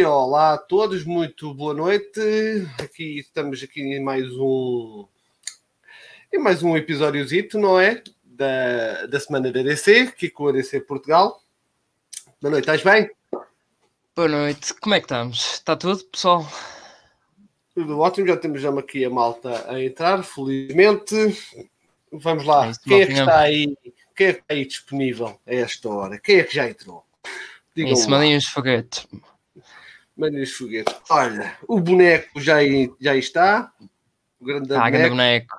Olá a todos, muito boa noite. Aqui estamos aqui em mais um em mais um episódiozito, não é? Da, da semana da DC, aqui com a DC Portugal. Boa noite, estás bem? Boa noite, como é que estamos? Está tudo, pessoal? Tudo ótimo, já temos já aqui a malta a entrar, felizmente. Vamos lá, É quem é que está aí? Quem é que está aí disponível a esta hora? Quem é que já entrou? Digam Isso, lá. mandem os os foguetes. Olha, o boneco já, já está. O grande Ah, grande boneco boneco.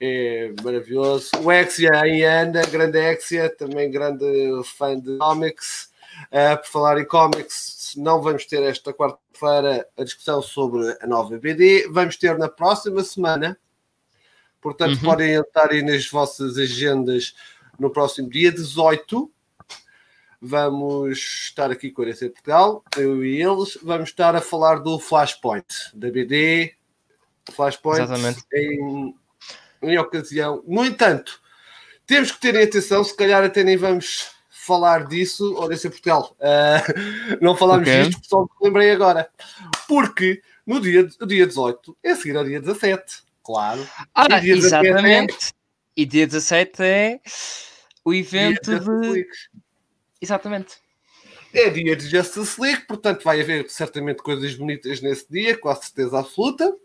é maravilhoso. O Exia aí anda, grande Exia, também grande fã de comics. Ah, por falar em comics, não vamos ter esta quarta-feira a discussão sobre a nova BD. Vamos ter na próxima semana. Portanto, Uhum. podem entrar aí nas vossas agendas no próximo dia 18. Vamos estar aqui com a DC Portugal, eu e eles. Vamos estar a falar do Flashpoint, da BD. Flashpoint Exatamente. em, em ocasião. No entanto, temos que terem atenção, se calhar até nem vamos falar disso, ou DC Portugal. Ah, não falámos Ok. disto, só me lembrei agora. Porque no dia, o dia 18 é seguir ao dia 17, claro. Ah, E dia 17 é- exatamente. E dia 17 é o evento de. Exatamente. É dia de Justice League, portanto vai haver certamente coisas bonitas nesse dia, com a certeza absoluta.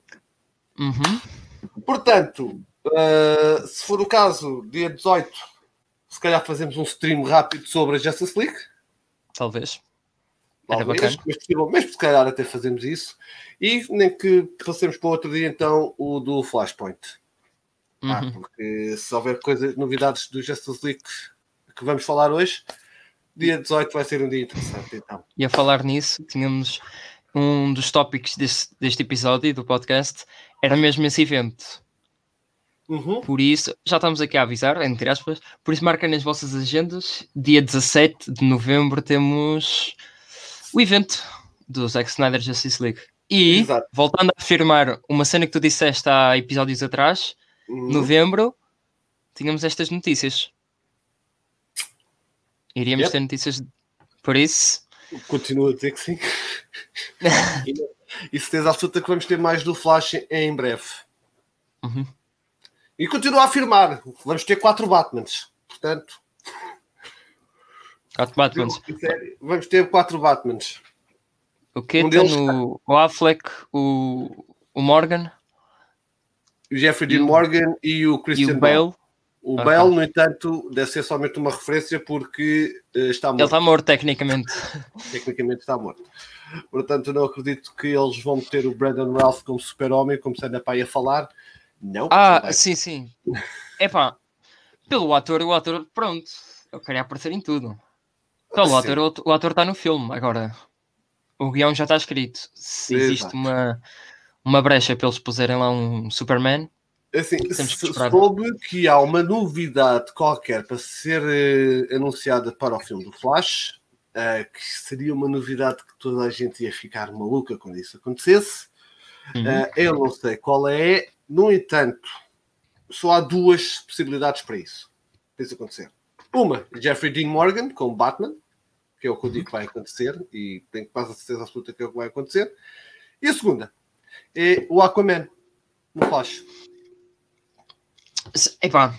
Uhum. Portanto, ah, se for o caso, dia 18, se calhar fazemos um stream rápido sobre a Justice League. Talvez. Talvez, mas, mas se calhar até fazemos isso. E nem que passemos para outro dia então o do Flashpoint. Ah, Uhum. porque se houver coisas, novidades do Justice League que vamos falar hoje, dia 18 vai ser um dia interessante então. E a falar nisso, tínhamos um dos tópicos deste, deste episódio do podcast, era mesmo esse evento. Uhum. Por isso, já estamos aqui a avisar, entre aspas, por isso marquem nas vossas agendas. Dia 17 de novembro temos o evento do Zack Snyder Justice League. E, Exato. voltando a afirmar uma cena que tu disseste há episódios atrás, Uhum. novembro, tínhamos estas notícias. Iríamos Yep. ter notícias por isso. Continuo a dizer que sim. e, e certeza absoluta que vamos ter mais do Flash em breve. Uhum. E continuo a afirmar, vamos ter quatro Batmans. Portanto, Quatro Batmans. vamos ter quatro Batmans. O Keaton, Um o, o Affleck, o, o Morgan O Jeffrey Dean E Morgan e o e Christian o Bale. Bale. O. Bale, no entanto, deve ser somente uma referência porque eh, está Ele morto. está morto, tecnicamente. Tecnicamente está morto. Portanto, não acredito que eles vão ter o Brandon Ralph como super-homem, como se para aí a falar. Não. não Ah, vai. sim, sim. Epá, pelo ator, o ator, pronto, eu queria aparecer em tudo. Pelo Sim. ator, o, o ator está no filme. Agora, o guião já está escrito. Se existe Exato. uma, uma brecha para eles puserem lá um Superman, Assim, Temos que esperar. soube que há uma novidade qualquer para ser eh, anunciada para o filme do Flash, eh, que seria uma novidade que toda a gente ia ficar maluca quando isso acontecesse. uhum, Eh, eu não sei qual é, no entanto, só há duas possibilidades para isso. Para isso acontecer. Uma, Jeffrey Dean Morgan com Batman, que é o que eu digo que vai acontecer, e tenho quase a certeza absoluta que é o que vai acontecer. E a segunda é o Aquaman no Flash. Epá,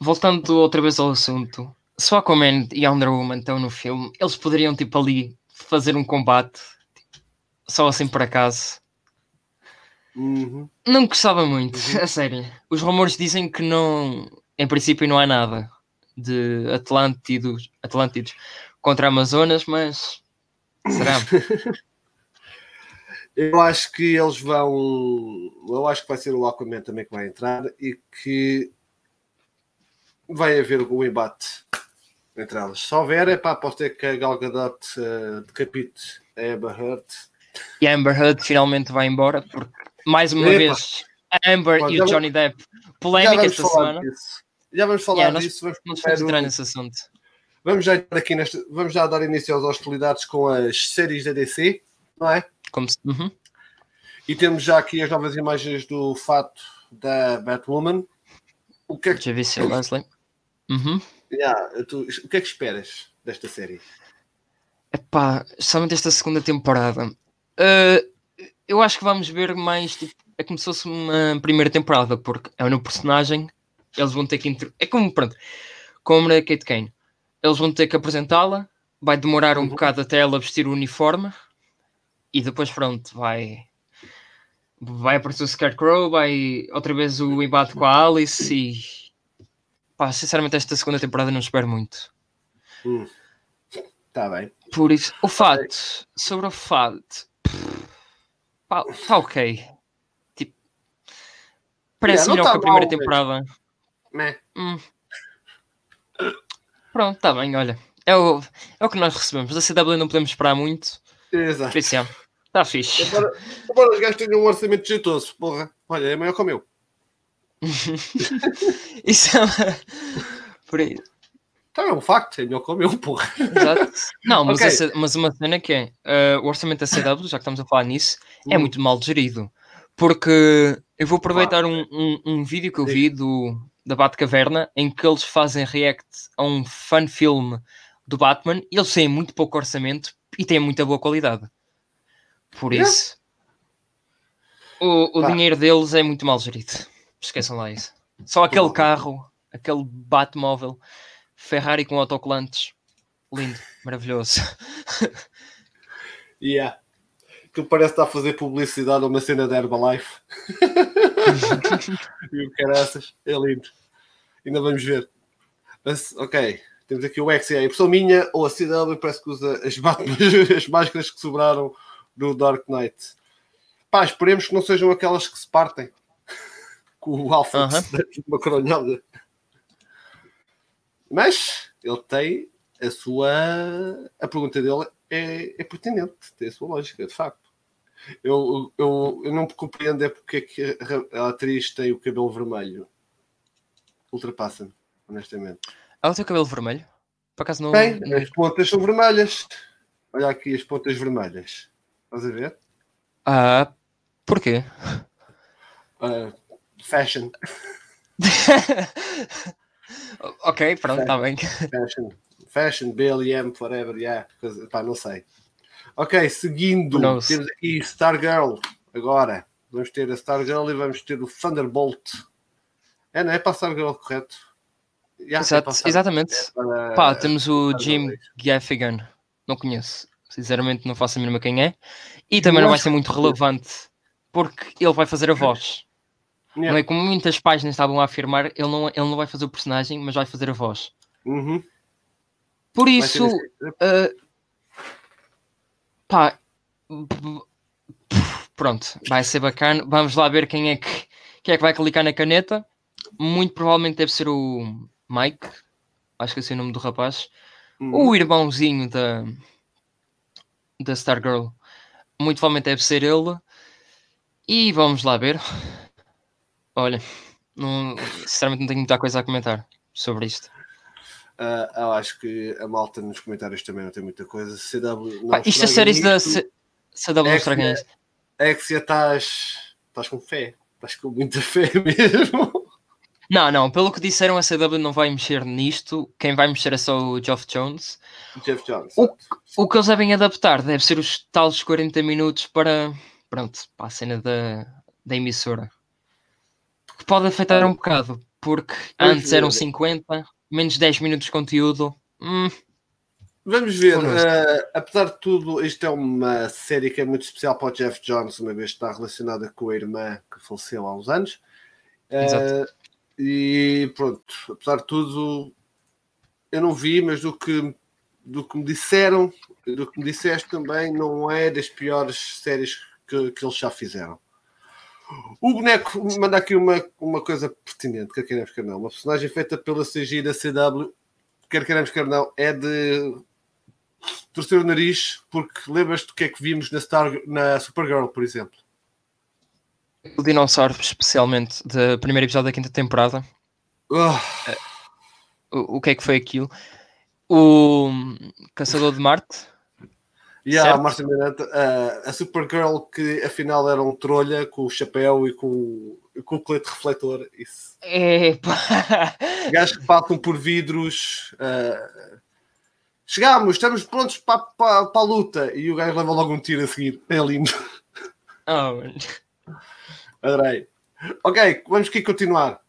voltando outra vez ao assunto, se o Aquaman e a Wonder Woman estão no filme, eles poderiam, tipo, ali fazer um combate tipo, só assim por acaso. Uhum. Não gostava muito, Uhum. a sério. Os rumores dizem que não, em princípio, não há nada de Atlântidos, Atlântidos contra Amazonas, mas será? Eu acho que eles vão. Eu acho que vai ser o Aquaman também que vai entrar e que vai haver o embate entre elas. Se houver, é posso ter que a Gal Gadot eh, decapite a Amber Heard. e a Amber Heard finalmente vai embora, porque mais uma Epa. vez a Amber Bom, e o Johnny Depp, polémica esta semana. disso. Já vamos falar Yeah, nós- disso. Vamos, entrar nesse assunto. vamos já aqui nesta. Vamos já dar início às hostilidades com as séries da DC, não é? Como se... uhum. E temos já aqui as novas imagens do fato da Batwoman. O que é que... Já vi seu Leslie. Uhum. Yeah, tu... O que é que esperas desta série? Epá, somente esta segunda temporada. Uh, eu acho que vamos ver mais. Tipo, é como se fosse uma primeira temporada, porque é um personagem. Eles vão ter que. Inter... É como, pronto, como na Kate Kane. Eles vão ter que apresentá-la. Vai demorar um uhum. bocado até ela vestir o uniforme e depois, pronto, vai. Vai aparecer o Scarecrow, vai outra vez o embate com a Alice e. Pá, sinceramente, esta segunda temporada não espero muito. Hum. Tá bem. Por isso, o fato, sobre o fato, pá, tá ok. Tipo, parece melhor tá que a primeira mal, temporada. Né? Hum. Pronto, tá bem, olha. É o, é o que nós recebemos. Da CW não podemos esperar muito. Exato. Por isso, é. Está fixe. Agora, agora os gajos têm um orçamento jeitoso, porra. Olha, é maior que o meu. Isso é. Por aí. Então é um facto, é melhor que o meu, porra. Exato. Não, mas, okay. mas uma cena que é uh, o orçamento da CW, já que estamos a falar nisso, é hum. é muito mal gerido. Porque eu vou aproveitar um, um, um vídeo que eu vi do, da Batcaverna em que eles fazem react a um fan film do Batman e eles têm muito pouco orçamento e têm muita boa qualidade. Por isso, o, o dinheiro deles é muito mal gerido. Esqueçam lá isso. Só aquele carro, aquele Batmóvel, Ferrari com autocolantes, lindo, maravilhoso. yeah. Que parece estar a fazer publicidade a uma cena da Herbalife. e o caraças, é lindo. Ainda vamos ver. Mas, ok, temos aqui o XA. A pessoa minha ou a CW parece que usa as, as máscaras que sobraram do Dark Knight. Pá, esperemos que não sejam aquelas que se partem com o Alpha uh -huh. uma coronhada. Mas ele tem a sua. A pergunta dele é, é pertinente, tem a sua lógica, de facto. Eu, eu, eu não compreendo é porque é que a, atriz tem o cabelo vermelho. Ultrapassa-me, honestamente. Ela tem o cabelo vermelho? Por acaso não. Tem, as pontas são vermelhas. Olha aqui as pontas vermelhas. Estás a ver? Ah, porquê? Uh, fashion. ok, pronto, está bem. Fashion, fashion, BLM, whatever, yeah. Pá, não sei. Ok, seguindo, temos aqui Stargirl. Agora, vamos ter a Stargirl e vamos ter o Thunderbolt. É, não é para Stargirl, correto? Yeah, Exato, é exatamente. É para... Pá, temos o Jim Gaffigan. Não conheço. Sinceramente, não faço a mínima quem é. E também não vai ser muito relevante porque ele vai fazer a voz. Yeah. Não é como muitas páginas estavam a afirmar, ele não, ele não vai fazer o personagem, mas vai fazer a voz. Uhum. Por isso, uh, pá, pronto, vai ser bacana. Vamos lá ver quem é que, quem é que vai clicar na caneta. Muito provavelmente deve ser o Mike, acho que é o nome do rapaz, uhum. o irmãozinho da, da Stargirl. Muito provavelmente deve ser ele. E vamos lá ver. Olha, não, sinceramente não tenho muita coisa a comentar sobre isto. Uh, eu acho que a malta nos comentários também não tem muita coisa. CW não isto é séries da C... CW não estragam isto. É que se estás, estás com fé, estás com muita fé mesmo. Não, não, pelo que disseram, a CW não vai mexer nisto. Quem vai mexer é só o Geoff Jones. Jeff Jones. O, o que eles devem adaptar deve ser os tais 40 minutos para, pronto, para a cena da, da emissora. Que pode afetar um bocado, porque antes eram 50, menos 10 minutos de conteúdo. Hum, Vamos ver, uh, apesar de tudo, isto é uma série que é muito especial para o Jeff Jones, uma vez que está relacionada com a irmã que faleceu há uns anos. Uh, e pronto, apesar de tudo, eu não vi, mas do que, do que me disseram, do que me disseste também, não é das piores séries que, que eles já fizeram. O boneco manda aqui uma, uma coisa pertinente, quer queremos, quer não. Uma personagem feita pela CG da CW, quer queremos, quer não, é de torcer o nariz, porque lembras-te do que é que vimos na, Star, na Supergirl, por exemplo? O dinossauro, especialmente, do primeiro episódio da quinta temporada. Oh. O, o que é que foi aquilo? O Caçador de Marte. E yeah, a Marcia Miranda, uh, a Supergirl que afinal era um trolha com o chapéu e com, com o colete refletor. Isso. Epa. Gajos que passam por vidros uh, chegámos, estamos prontos para, para, para a luta. E o gajo leva logo um tiro a seguir. É lindo. Oh, Adorei. Ok, vamos aqui continuar.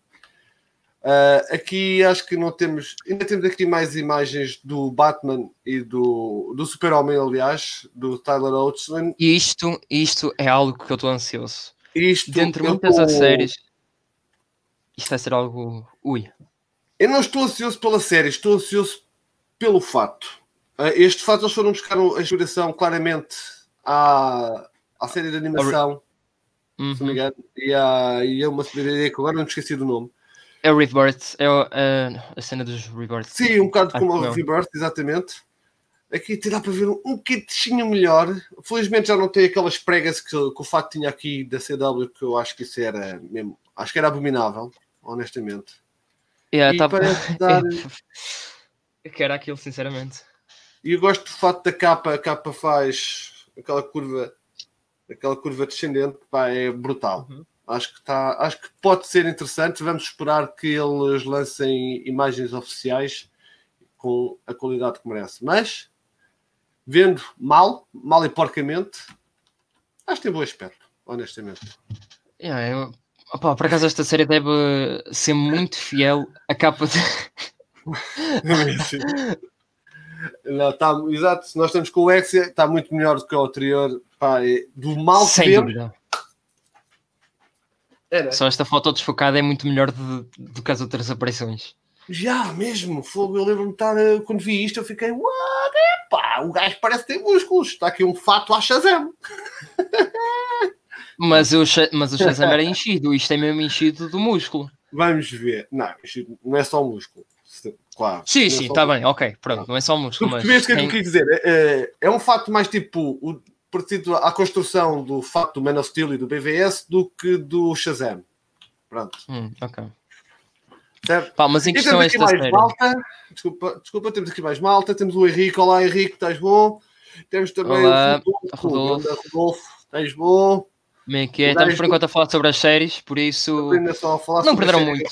Uh, aqui acho que não temos. Ainda temos aqui mais imagens do Batman e do, do Super-Homem, aliás, do Tyler Oateson. E isto, isto é algo que eu estou ansioso. Isto, Dentre muitas tô... séries, isto vai ser algo. Ui. Eu não estou ansioso pela série, estou ansioso pelo fato. Uh, este fato eles foram buscar a inspiração claramente à, à série de animação, uhum. se não me engano, e, há, e é uma série que agora não me esqueci do nome é o Rebirth, é o, a cena dos Rebirth. Sim, um bocado como o Rebirth, exatamente. Aqui dá para ver um, um bocadinho melhor. Felizmente já não tem aquelas pregas que, que o Fato tinha aqui da CW, que eu acho que isso era mesmo. Acho que era abominável, honestamente. Yeah, e tá... parece dar. eu quero aquilo, sinceramente. E eu gosto do fato da capa, a capa faz aquela curva, aquela curva descendente, pá, é brutal. Uhum. Acho que, tá, acho que pode ser interessante. Vamos esperar que eles lancem imagens oficiais com a qualidade que merece. Mas, vendo mal, mal e porcamente, acho que tem bom aspecto, honestamente. Yeah, eu, opa, por acaso, esta série deve ser muito fiel à capa de. Não, tá, exato, nós estamos com o Exia, está muito melhor do que o anterior. Pá, é, do mal Sem que dúvida. Era. Só esta foto desfocada é muito melhor do, do que as outras aparições. Já, mesmo, fogo. Eu lembro-me estar, eh, quando vi isto, eu fiquei, what? Epá, o gajo parece ter músculos. Está aqui um fato a Shazam. mas, o, mas o Shazam era enchido, isto é mesmo enchido do músculo. Vamos ver. Não, não é só o músculo. Claro. Sim, é sim, está bem, ok, pronto, não é só. Tu mas... o que é que eu quis dizer? É, é, é um fato mais tipo o, partido à construção do facto do Man of Steel e do BVS do que do Shazam. Pronto. Hum, ok. Certo? Pá, mas em questão esta mais série... malta. Desculpa, desculpa, temos aqui mais malta. Temos o Henrique. Olá, Henrique, estás bom? Temos também Olá, o Rodolfo. Rodolfo. Rodolfo, estás bom? Como é que é? Estamos por enquanto a falar sobre as séries, por isso não perderam muito.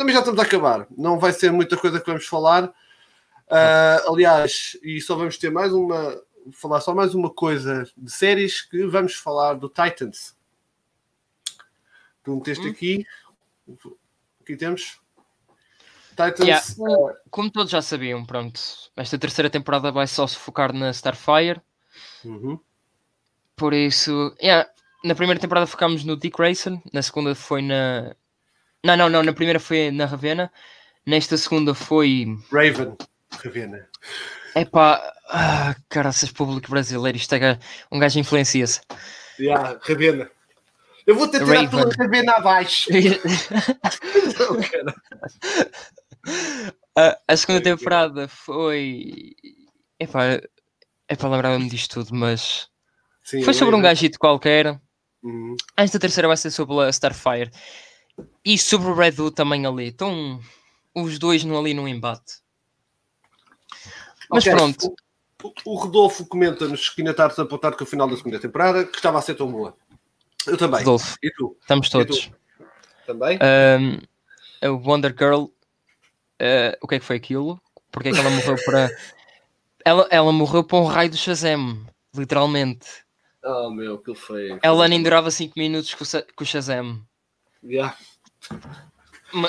Também já estamos a acabar. Não vai ser muita coisa que vamos falar. Uh, aliás, e só vamos ter mais uma, falar só mais uma coisa de séries que vamos falar do Titans. Tu meteste hum. aqui. Aqui temos. Titans. Yeah. Uh, Como todos já sabiam, pronto. Esta terceira temporada vai só se focar na Starfire. Uhum. Por isso. Yeah, na primeira temporada focámos no Dick Grayson. Na segunda foi na. Não, não, não. Na primeira foi na Ravenna. Nesta segunda foi. Raven. Ravenna. É pá, ah, caraças, público brasileiro, isto é um gajo influencia-se. Yeah, Rabena. Eu vou ter tirar pela Rabena abaixo. a, a segunda temporada foi. É pá, é para lembrar-me disto tudo, mas Sim, foi sobre um gajito qualquer. Uhum. Esta terceira vai ser sobre a Starfire e sobre o Red também ali. Estão os dois ali num embate. Mas okay. pronto. O, o Rodolfo comenta-nos que ainda está a apontar com o final da segunda temporada, que estava a ser tão boa. Eu também. Rodolfo. E tu? Estamos todos. Tu? Também? Um, a Wonder Girl, uh, o que é que foi aquilo? Porque é que ela morreu para. ela, ela morreu para um raio do Shazam, literalmente. Oh meu, que foi. Ela nem durava 5 minutos com, com o Shazam. Yeah.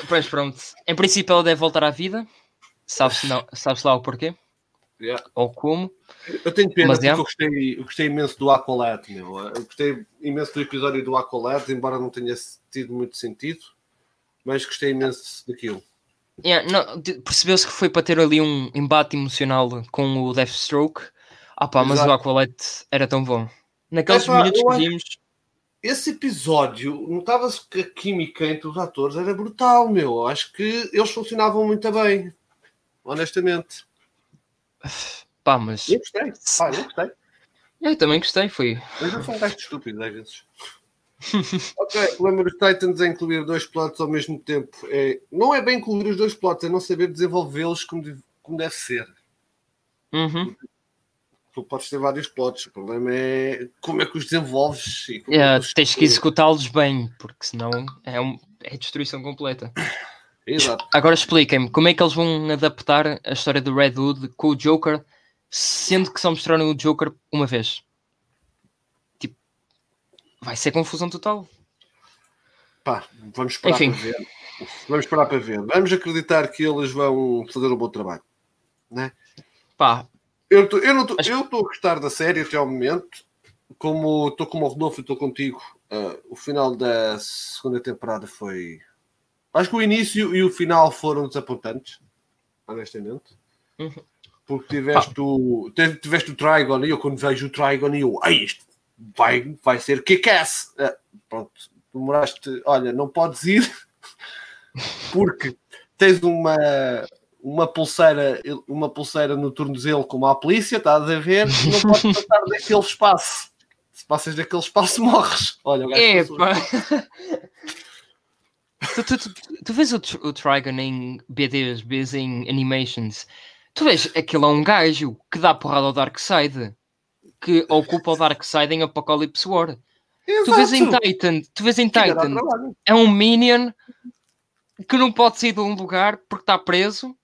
Mas pronto, em princípio ela deve voltar à vida. Sabes, não, sabes lá o porquê? Yeah. Ou como. Eu tenho pena mas, porque yeah. eu, gostei, eu gostei imenso do Aqualad, meu. Eu gostei imenso do episódio do Aqualad, embora não tenha tido muito sentido, mas gostei imenso daquilo. Yeah, Percebeu-se que foi para ter ali um embate emocional com o Deathstroke. Ah pá, mas Exato. o Aqualad era tão bom. Naqueles é, pá, minutos que vimos. Esse episódio, notava-se que a química entre os atores era brutal, meu. Acho que eles funcionavam muito bem, honestamente. Pá, mas. Eu gostei. Pá, eu gostei. Eu também gostei, foi. Mas eu sou um gajo estúpido às vezes. ok, o problema dos Titans é incluir dois plots ao mesmo tempo. É, não é bem incluir os dois plots, é não saber desenvolvê-los como, como deve ser. Uhum. Tu podes ter vários plots, o problema é como é que os desenvolves. E é, é tens que executá-los bem, porque senão é, um, é destruição completa. Exato. Agora expliquem-me, como é que eles vão adaptar a história do Red Hood com o Joker, sendo que só mostraram o Joker uma vez? Tipo, vai ser confusão total. Pá, vamos esperar Enfim. para ver. Vamos esperar para ver. Vamos acreditar que eles vão fazer um bom trabalho. Né? Pá. Eu, tô, eu, não tô, eu estou a gostar da série até ao momento. Como estou como o Rodolfo e estou contigo, uh, o final da segunda temporada foi. Acho que o início e o final foram desapontantes, honestamente. Uhum. Porque tiveste o, tiveste o Trigon e eu quando vejo o Trigon e eu, ai, isto vai, vai ser kick-ass. Uh, pronto, demoraste, olha, não podes ir porque tens uma, uma pulseira, uma pulseira no tornozelo como a polícia, estás a ver, não podes passar daquele espaço. Se passas daquele espaço, morres. Olha, o gajo tu, tu, tu, tu, vês o, o Trigon em BDs, vês em Animations, tu vês aquilo é um gajo que dá porrada ao Darkseid, que ocupa o Darkseid em Apocalypse War. Exato. Tu vês em Titan, tu vês em Titan, é um Minion que não pode sair de um lugar porque está preso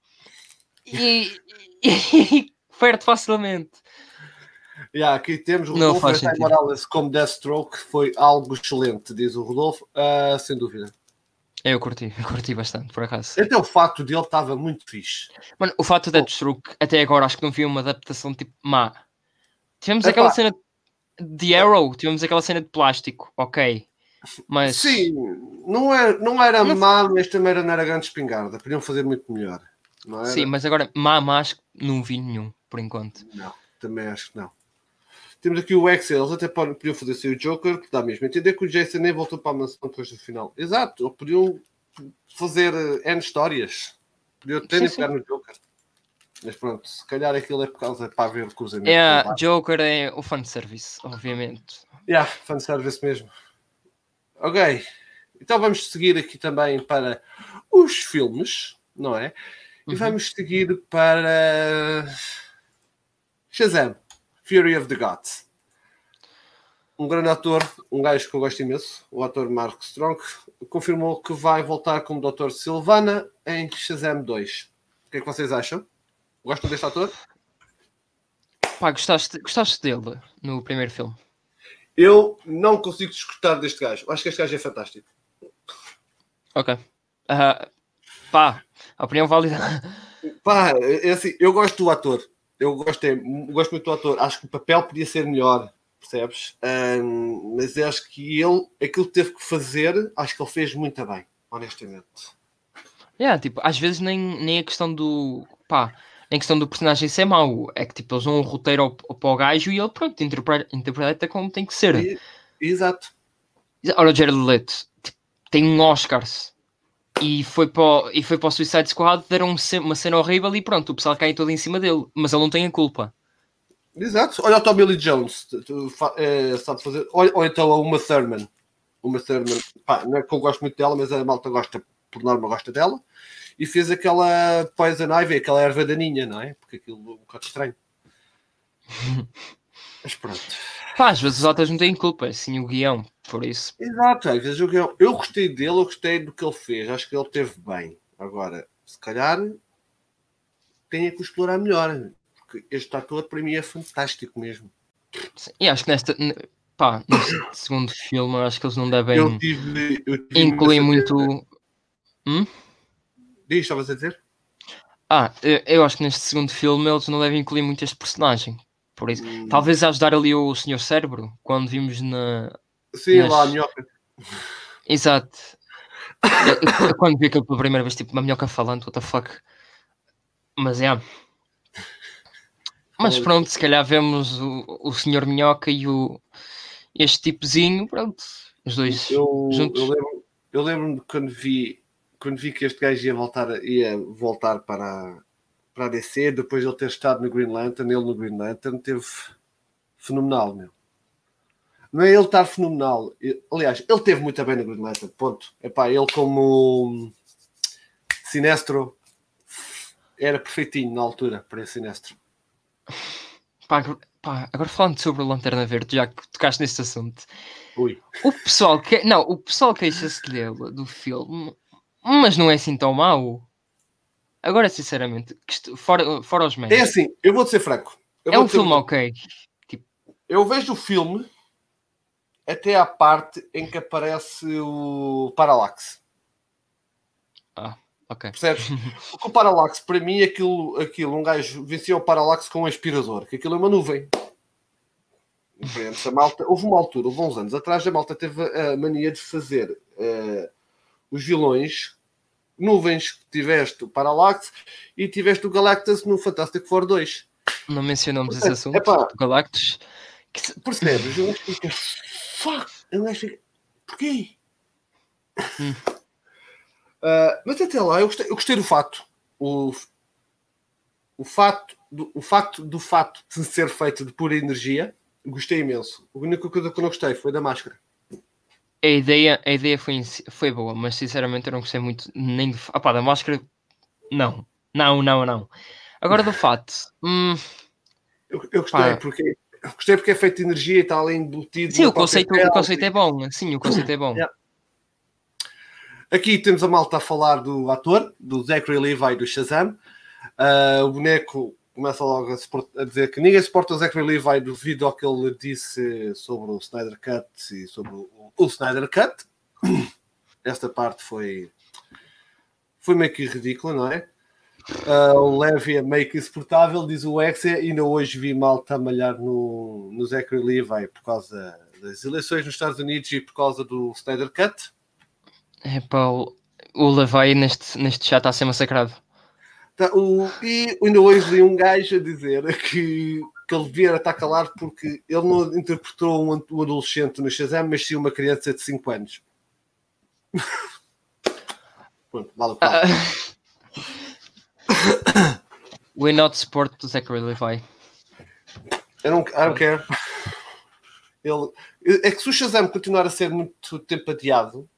e, e, perde facilmente. Yeah, aqui temos o Rodolfo Morales como Deathstroke, foi algo excelente, diz o Rodolfo, uh, sem dúvida. Eu curti, eu curti bastante, por acaso. Até o fato dele estava muito fixe. Mano, o fato de Deathstroke, até agora acho que não vi uma adaptação tipo má. Tivemos Epá. aquela cena de Arrow, tivemos aquela cena de plástico, ok. Mas... Sim, não era, não era não... má, mas também era, não era grande espingarda. Podiam fazer muito melhor. Sim, mas agora má, má, acho que não vi nenhum, por enquanto. Não, também acho que não. Temos aqui o Excel, eles até podiam fazer assim o Joker, que dá mesmo a entender que o Jason nem voltou para a mansão depois do final. Exato, ou podiam fazer uh, N histórias. Podiam ter nem pegar no Joker. Mas pronto, se calhar aquilo é por causa para ver o cruzamento. É, Joker é o fanservice, obviamente. É, yeah, fanservice mesmo. Ok, então vamos seguir aqui também para os filmes, não é? E uhum. vamos seguir para Shazam, Fury of the Gods. Um grande ator, um gajo que eu gosto imenso, o ator Mark Strong, confirmou que vai voltar como Dr. Silvana em Shazam 2. O que é que vocês acham? Gostam deste ator? Pá, gostaste, gostaste dele no primeiro filme? Eu não consigo descortar deste gajo. Acho que este gajo é fantástico. Ok. Uh, pá, a opinião válida. Pá, é assim, eu gosto do ator. Eu gosto, é, gosto muito do ator. Acho que o papel podia ser melhor, percebes? Um, mas acho que ele, aquilo que teve que fazer, acho que ele fez muito bem, honestamente. É, yeah, tipo, às vezes nem, nem a questão do. pá, em questão do personagem ser mau. É que tipo, eles dão um roteiro ao, ao, para o gajo e ele, pronto, interpreta, interpreta como tem que ser. E, exato. Olha, o Jared Leto tipo, tem um Oscars e foi para o, e foi para o Suicide Squad, deram uma cena horrível e pronto, o pessoal cai todo em cima dele, mas ele não tem a culpa. Exato. Olha o Tommy Lee Jones, é, sabe fazer. Ou, ou então a Uma Thurman. Uma Thurman, pá, não é que eu gosto muito dela, mas a malta gosta, por norma, gosta dela e fez aquela Poison Ivy, aquela erva daninha, não é? Porque aquilo é um bocado estranho. Mas pronto. Pá, às vezes os atores não têm culpa, é sim o guião, por isso. Exato, às vezes guião. Eu gostei dele, eu gostei do que ele fez, acho que ele teve bem. Agora, se calhar, tem que explorar melhor, porque este ator para mim é fantástico mesmo. Sim, e acho que nesta. Pá, neste segundo filme, acho que eles não devem eu tive, eu tive incluir muito. Hum? Diz, estavas a dizer? Ah, eu acho que neste segundo filme eles não devem incluir muito este personagem. Por isso, hum. talvez ajudar ali o Senhor Cérebro, quando vimos na. Sim, nas... lá a minhoca. Exato. eu, eu, quando vi aquilo pela primeira vez, tipo, uma minhoca falando, what the fuck. Mas é. Yeah. Mas pronto, se calhar vemos o, o Senhor Minhoca e o este tipozinho, pronto, os dois eu, juntos. Eu lembro-me eu lembro quando vi quando vi que este gajo ia voltar, ia voltar para, para a DC, depois de ele ter estado no Green Lantern, ele no Green Lantern teve fenomenal, meu. Não é ele estar fenomenal. Aliás, ele teve muito bem no Green Lantern, ponto. Epá, ele como Sinestro era perfeitinho na altura para esse Sinestro. Pá, pá, agora falando sobre o Lanterna Verde, já que tocaste neste assunto. Ui. O pessoal que não, o pessoal queixa-se dele do filme Mas não é assim tão mau. Agora, sinceramente, fora, fora os memes. É assim, eu vou ser franco. é um filme ok. Tipo... Eu vejo o filme até à parte em que aparece o Parallax. Ah, ok. Percebes? Porque o Parallax, para mim, aquilo, aquilo um gajo vencia o Parallax com um aspirador, que aquilo é uma nuvem. A malta, houve uma altura, houve uns anos atrás, a malta teve a mania de fazer uh, os vilões nuvens. Tiveste o Parallax e tiveste o Galactus no Fantastic Four 2. Não mencionamos esse assunto, Epá, Galactus. Que... Percebes? Eu acho que fuck, eu acho que porquê? Hum. Uh, mas até lá, eu gostei, eu gostei do fato. O, o, fato do, o facto do fato de ser feito de pura energia, gostei imenso. A única coisa que eu não gostei foi da máscara. A ideia, a ideia foi, foi boa, mas sinceramente eu não gostei muito nem do. Da máscara. Não, não, não, não. Agora do fato. Hum, eu, eu gostei pá. porque gostei porque é feito de energia e está ali embutido. Sim, o conceito, o conceito é bom. Sim, o conceito é bom. Yeah. Aqui temos a malta a falar do ator, do Zachary Levi do Shazam. Uh, o boneco começa logo a, dizer que ninguém suporta o Zachary Levi devido ao que ele disse sobre o Snyder Cut e sobre o, o Snyder Cut. Esta parte foi, foi meio que ridícula, não é? Uh, o Levy é meio que insuportável, diz o Exe. Ainda hoje vi mal a malhar no, no Zachary Levi por causa das eleições nos Estados Unidos e por causa do Snyder Cut. É pá, o, o Levi neste, neste chat está a ser massacrado. Tá, o, e ainda hoje li um gajo a dizer que, que ele devia estar calado porque ele não interpretou um, um adolescente no Shazam, mas sim uma criança de 5 anos. Pronto, vale o We not support Zachary Levi. I don't, I don't care. Ele, é que se o Shazam continuar a ser muito tempo adiado,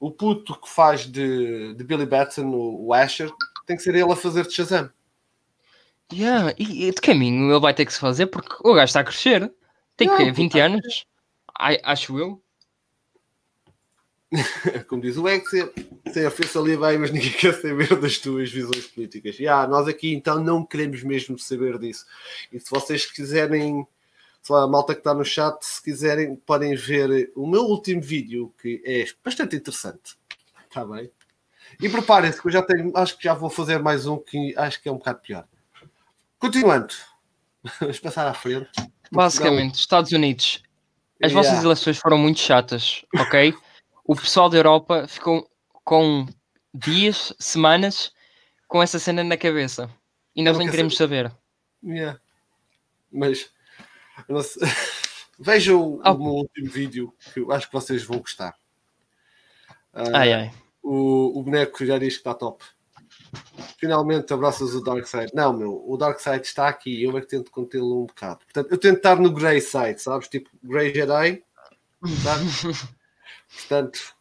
o puto que faz de, de Billy Batson, o, o Asher, tem que ser ele a fazer de Shazam. Yeah, e, de caminho ele vai ter que se fazer porque o gajo está a crescer. Tem que 20 anos, acho eu. como diz o Ex, sem ofensa ali bem, mas ninguém quer saber das tuas visões políticas. E ah, nós aqui então não queremos mesmo saber disso. E se vocês quiserem, se lá, a malta que está no chat, se quiserem, podem ver o meu último vídeo, que é bastante interessante. Está bem? E preparem-se, que eu já tenho, acho que já vou fazer mais um que acho que é um bocado pior. Continuando, vamos passar à frente. Basicamente, Estados Unidos. As yeah. vossas eleições foram muito chatas, ok? O pessoal da Europa ficou com dias, semanas com essa cena na cabeça. E nós nem queremos saber. Yeah. Mas vejam o, oh. o meu último vídeo que eu acho que vocês vão gostar. Uh, ai, ai. O, o boneco já diz que está top. Finalmente abraças o Dark Side. Não, meu, o Dark Side está aqui. Eu é que tento contê-lo um bocado. Portanto, eu tento estar no Grey Side, sabes? Tipo, Grey Jedi. Sabe? Portanto,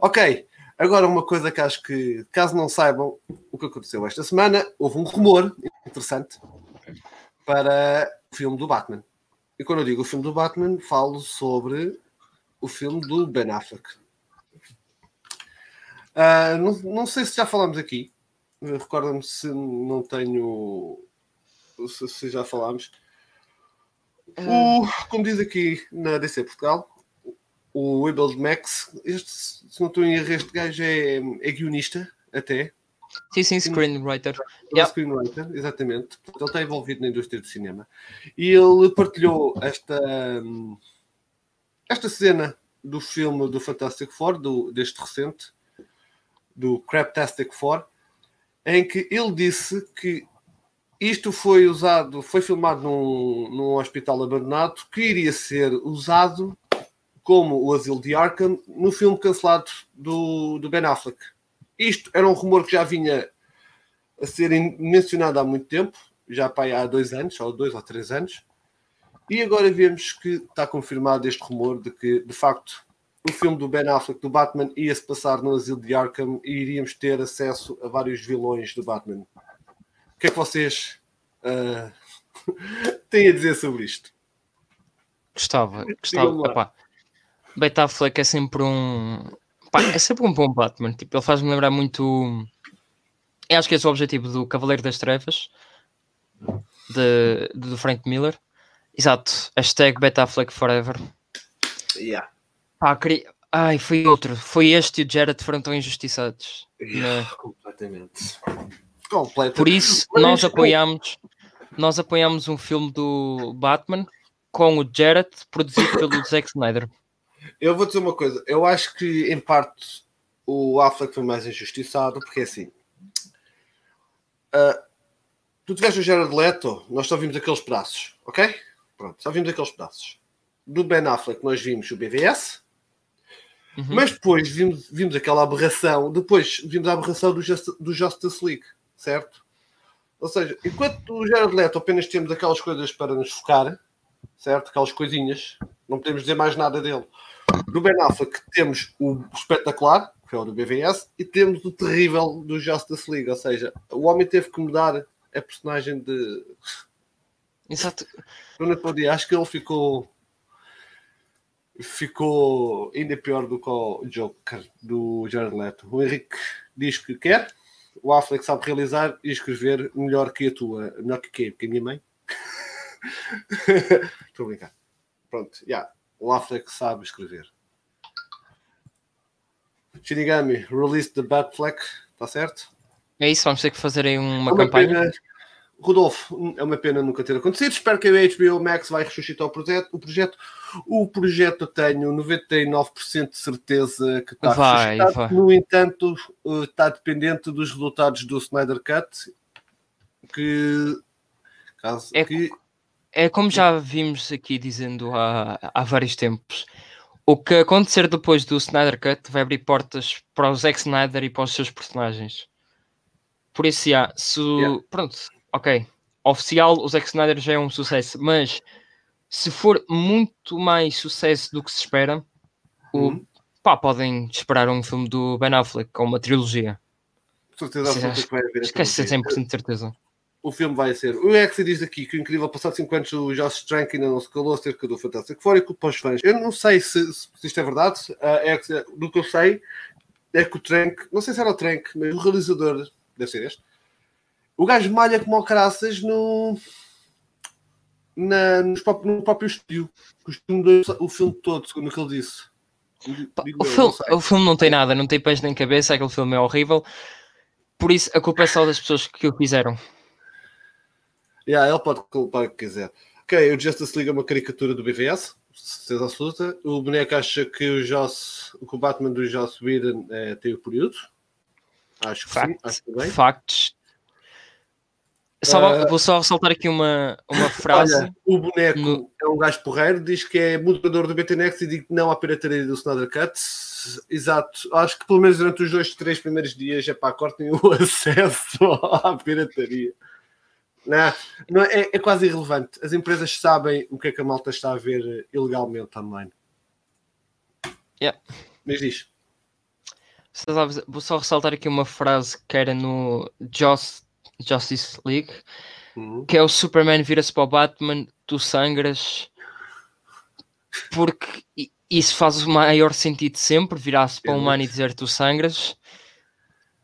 ok. Agora, uma coisa que acho que, caso não saibam o que aconteceu esta semana, houve um rumor interessante para o filme do Batman. E quando eu digo o filme do Batman, falo sobre o filme do Ben Affleck. Uh, não, não, sei se já falamos aqui. Recorda-me se não tenho. Se, se já falámos. O, como diz aqui na DC Portugal, o Wibbald Max, este, se não estou em erro, este gajo é, é guionista até. Sim, sim, screenwriter. É yep. Screenwriter, exatamente. Ele está envolvido na indústria do cinema. E ele partilhou esta, esta cena do filme do Fantastic Four, do, deste recente, do Craptastic Four, em que ele disse que isto foi usado, foi filmado num, num hospital abandonado que iria ser usado como o Asilo de Arkham no filme cancelado do, do Ben Affleck. Isto era um rumor que já vinha a ser mencionado há muito tempo, já há dois anos, ou dois ou três anos, e agora vemos que está confirmado este rumor de que, de facto, o filme do Ben Affleck do Batman ia se passar no Asilo de Arkham e iríamos ter acesso a vários vilões do Batman. O que é que vocês uh, têm a dizer sobre isto? Gostava, gostava. Ben Affleck é sempre um Pá, é sempre um bom Batman. Tipo, ele faz-me lembrar muito. Eu acho que esse é o objetivo do Cavaleiro das Trevas de, de, do Frank Miller. Exato. Hashtag Betafleck Forever. Yeah. Pá, queria... Ai, foi outro. Foi este e o Jared foram tão injustiçados. Yeah, né? Completamente. Completamente. Por isso, nós apoiamos, nós apoiamos um filme do Batman com o Jared, produzido pelo Zack Snyder. Eu vou dizer uma coisa. Eu acho que, em parte, o Affleck foi mais injustiçado, porque é assim. Uh, tu tiveste o Jared Leto, nós só vimos aqueles pedaços, ok? Pronto, só vimos aqueles pedaços. Do Ben Affleck, nós vimos o BVS, uhum. mas depois vimos, vimos aquela aberração, depois vimos a aberração do, Just, do Justice League, certo? Ou seja, enquanto o Jared Leto apenas temos aquelas coisas para nos focar, certo? Aquelas coisinhas, não podemos dizer mais nada dele. Do Ben Affleck temos o espetacular, que é o do BVS, e temos o terrível do Justice League, ou seja, o homem teve que mudar a personagem de. Exato. Acho que ele ficou. Ficou ainda pior do que o Joker do Jared Leto. O Henrique diz que quer, o Affleck sabe realizar e escrever melhor que a tua, melhor que quem? Que a minha mãe? Estou a brincar. Pronto, yeah. O Affleck sabe escrever. Shinigami, release the Batfleck, está certo? É isso, vamos ter que fazer aí uma, é uma campanha. Pena, Rodolfo, é uma pena nunca ter acontecido. Espero que a HBO Max vai ressuscitar o projeto. O projeto, o projeto tenho 99% de certeza que está vai, vai. No entanto, eh, está dependente dos resultados do Snyder Cut. Que, caso, é, que... é como já vimos aqui dizendo há, há vários tempos. O que acontecer depois do Snyder Cut vai abrir portas para o Zack Snyder e para os seus personagens. Por isso, já, se, yeah. pronto, ok, oficial, o Zack Snyder já é um sucesso, mas se for muito mais sucesso do que se espera, uhum. o, pá, podem esperar um filme do Ben Affleck com uma trilogia. Certeza que vai haver. Esquece 100% de certeza. O filme vai ser. O Ex diz aqui que o incrível passado 5 anos o Josh Trank ainda não se calou acerca do Fantastic Four e culpa os fãs. Eu não sei se, se isto é verdade. Uh, do que eu sei é que o Trank, não sei se era o Trank, mas o realizador, deve ser este, o gajo malha como o caraças no, na, no, próprio, no próprio estúdio. O filme todo, segundo o que ele disse. o, filme, o filme não tem nada, não tem pés nem cabeça, aquele filme é horrível. Por isso, a culpa é só das pessoas que o fizeram. Yeah, ele pode culpar o que quiser. Ok, o Justice League é uma caricatura do BVS, certeza absoluta. O boneco acha que o, Joss, o Batman do Joss Whedon é, tem o período. Acho que Fact, sim, acho que bem. Factos. Só, uh, vou só ressaltar aqui uma, uma frase. Olha, o boneco no... é um gajo porreiro, diz que é moderador do BTNX e diz que não há pirataria do Snyder Cut. Exato, acho que pelo menos durante os dois, três primeiros dias é para cortem o acesso à pirataria. Não, não é, é, quase irrelevante. As empresas sabem o que é que a malta está a ver ilegalmente online. Yeah. Mas diz. Vou só ressaltar aqui uma frase que era no Joss Justice League, uhum. que é o Superman vira-se para o Batman, tu sangras, porque isso faz o maior sentido sempre, virar-se para o humano e dizer tu sangras,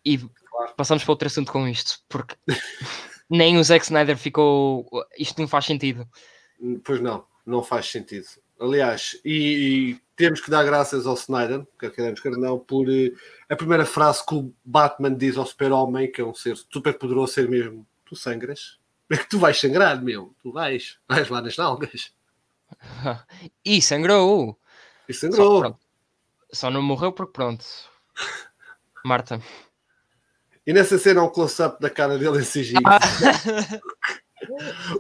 e claro. passamos para outro assunto com isto, porque nem o Zack Snyder ficou. Isto não faz sentido. Pois não, não faz sentido. Aliás, e, e temos que dar graças ao Snyder, quer queremos, quer não, por uh, a primeira frase que o Batman diz ao super-homem, que é um ser super poderoso, ser mesmo, tu sangras. É que tu vais sangrar, meu. Tu vais, vais lá nas nalgas. e sangrou. E sangrou. Só, Só não morreu porque pronto. Marta. E nessa cena um close-up da cara dele em CGI. Ah.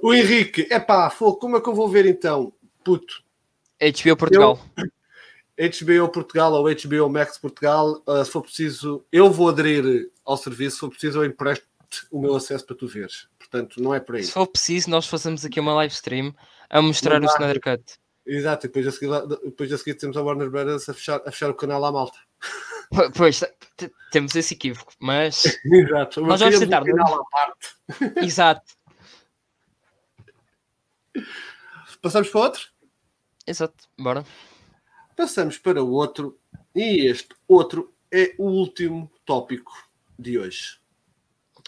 o Henrique, é pá, como é que eu vou ver então? Puto. HBO Portugal. Eu, HBO Portugal ou HBO Max Portugal, uh, se for preciso, eu vou aderir ao serviço, se for preciso, eu empresto o meu acesso para tu veres. Portanto, não é por aí. Se for preciso, nós fazemos aqui uma live stream a mostrar o Snyder Cut. Exato, e depois a seguir, depois a seguir temos a Warner Bros. a fechar, a fechar o canal à malta. Pois, temos esse equívoco, mas. Exato, nós vamos tentar. Canal à parte. Exato. Passamos para outro? Exato, bora. Passamos para o outro E este outro é o último tópico de hoje.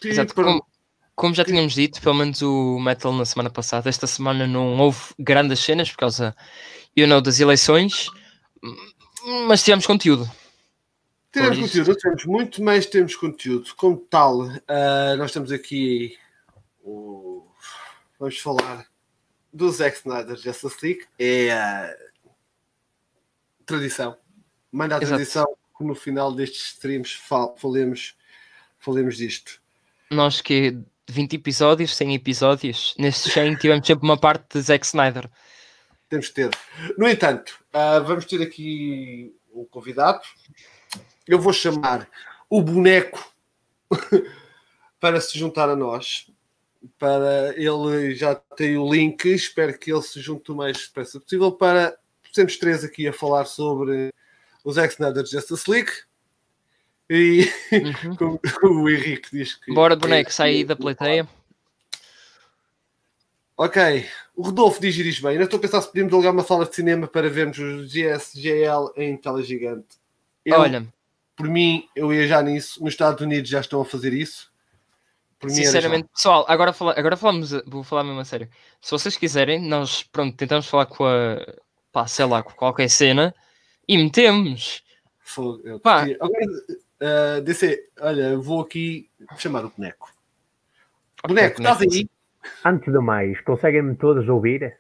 Exato, para... como, como, já tínhamos dito, pelo menos o Metal na semana passada, esta semana não houve grandes cenas por causa, you know, das eleições, mas tivemos conteúdo. Temos conteúdo, temos muito mais temos conteúdo. Como tal, uh, nós temos aqui o... vamos falar do Zack Snyder Justice League. É a tradição. Manda a Exato. tradição que no final destes streams falemos, falemos disto. Nós que 20 episódios, 100 episódios, nestes 100 tivemos sempre uma parte de Zack Snyder. Temos de ter. No entanto, uh, vamos ter aqui o um convidado eu vou chamar o boneco para se juntar a nós. Para ele já tem o link, espero que ele se junte o mais depressa possível para sermos três aqui a falar sobre os Zack Snyder Justice League. E uhum. como, o Henrique diz que. Bora, boneco, é, sai da plateia. Ok, o Rodolfo diz diz bem. Ainda estou a pensar se podíamos alugar uma sala de cinema para vermos o GSGL em tela gigante. Eu, Olha, por mim, eu ia já nisso. Nos Estados Unidos já estão a fazer isso. Sinceramente, pessoal, agora, fala, agora falamos, vou falar mesmo a sério. Se vocês quiserem, nós pronto, tentamos falar com a pá, sei lá, com qualquer cena e metemos. Fogo, pá. Agora, uh, DC, olha, vou aqui chamar o boneco. Okay, boneco, estás aí? Antes de mais, conseguem-me todos ouvir?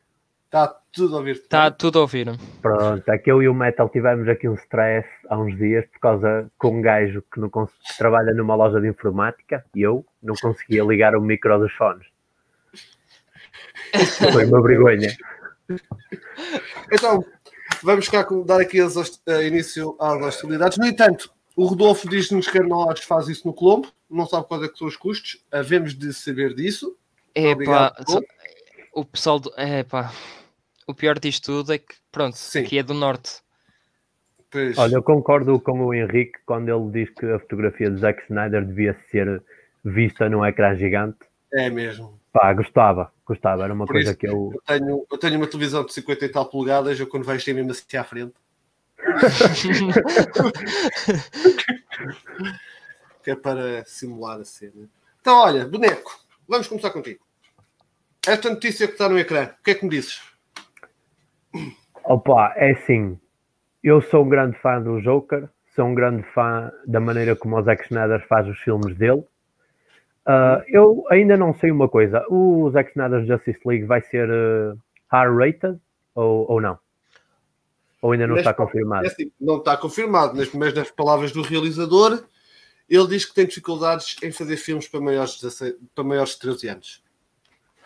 Está tudo a ouvir. Está tudo a ouvir. Pronto, aqui eu e o Metal tivemos aqui um stress há uns dias por causa com um gajo que, não que trabalha numa loja de informática e eu não conseguia ligar o micro dos fones. Foi uma vergonha. Então, vamos cá dar aqui as, uh, início às hostilidades. No entanto, o Rodolfo diz-nos que nós faz isso no Colombo, não sabe quais é que são os custos, havemos de saber disso. Epá, o pessoal do. É pá, o pior disto tudo é que, pronto, Sim. aqui é do norte. Pois. Olha, eu concordo com o Henrique quando ele diz que a fotografia de Zack Snyder devia ser vista num ecrã gigante. É mesmo. Pá, gostava, gostava, era uma Por coisa que eu... eu... tenho. Eu tenho uma televisão de 50 e tal polegadas, eu quando vejo tem mesmo assim à frente. que é para simular a cena. Então, olha, boneco, vamos começar contigo. Esta notícia que está no ecrã, o que é que me dizes? Opa, é assim. Eu sou um grande fã do Joker, sou um grande fã da maneira como o Zack Snyder faz os filmes dele. Uh, eu ainda não sei uma coisa. O Zack Snyder Justice League vai ser uh, R-rated ou, ou não? Ou ainda não neste, está confirmado? É assim, não está confirmado, mas, mas nas palavras do realizador, ele diz que tem dificuldades em fazer filmes para maiores de, para maiores de 13 anos.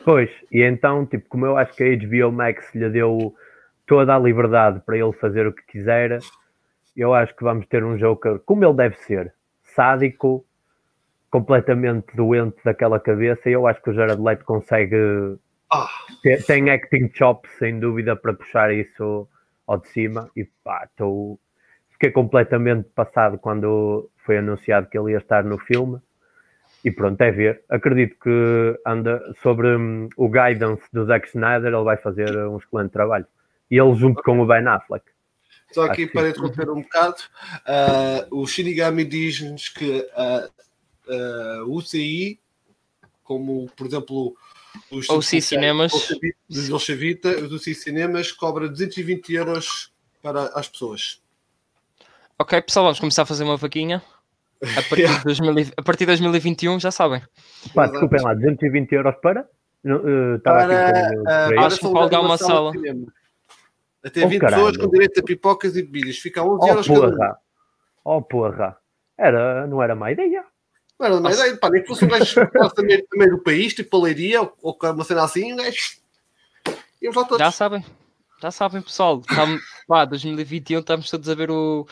Pois, e então, tipo, como eu acho que a HBO Max lhe deu toda a liberdade para ele fazer o que quiser, eu acho que vamos ter um Joker como ele deve ser, sádico, completamente doente daquela cabeça, e eu acho que o Jared Leto consegue ah. tem, tem acting chops sem dúvida para puxar isso ao de cima e pá, estou fiquei completamente passado quando foi anunciado que ele ia estar no filme e pronto, é ver. Acredito que anda sobre um, o guidance do Zack Snyder, ele vai fazer um excelente trabalho. E ele junto com o Ben Affleck. Só aqui Acho para que... interromper um bocado, uh, o Shinigami diz-nos que uh, uh, o UCI, como por exemplo os OC Cinemas, do Chavita, o UCI Cinemas cobra 220 euros para as pessoas. Ok, pessoal, vamos começar a fazer uma vaquinha. A partir, de 2000, a partir de 2021, já sabem. Pá, desculpem lá, 220 euros para? Uh, para uh, acho que pode alugar uma sala. Até 20 oh, pessoas com direito a pipocas e bebidas. Fica 11 oh, euros porra. cada um. Oh, porra. Era, não era má ideia. Não era má ideia. Pá, nem que fosse um gajo também, também do país, tipo Leiria, ou, ou uma cena assim, um gajo. Já sabem. Já sabem, pessoal. Estamos, pá, 2021 estamos todos a ver o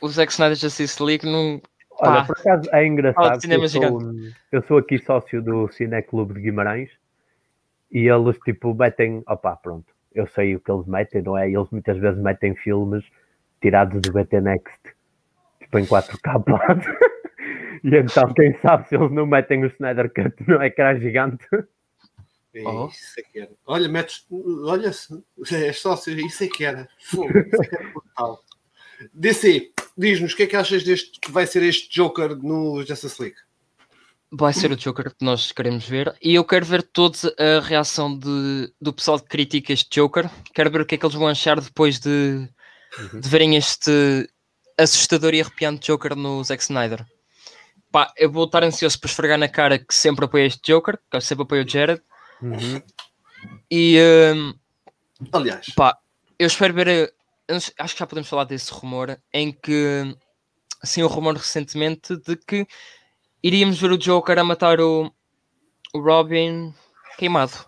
o Zack Snyder Justice League não. Olha, por acaso é engraçado. Eu sou, eu sou, aqui sócio do Cine Clube de Guimarães e eles tipo metem. Opá, pronto, eu sei o que eles metem, não é? Eles muitas vezes metem filmes tirados do BT Next, tipo em 4K. e então, quem sabe se eles não metem o Snyder Cut no ecrã gigante. Oh. Isso é que era. Olha, metes, olha, é sócio, isso é que era. Fogo, isso é que era brutal. DC, diz-nos o que é que achas deste que vai ser este Joker no Justice League? Vai ser o Joker que nós queremos ver e eu quero ver toda a reação de, do pessoal que critica este Joker. Quero ver o que é que eles vão achar depois de, uhum. de verem este assustador e arrepiante Joker no Zack Snyder. Pá, eu vou estar ansioso para esfregar na cara que sempre apoio este Joker, que eu sempre apoio o Jared. Uhum. E um, aliás, pá, eu espero ver. Acho que já podemos falar desse rumor em que assim o rumor recentemente de que iríamos ver o Joker a matar o, o Robin queimado.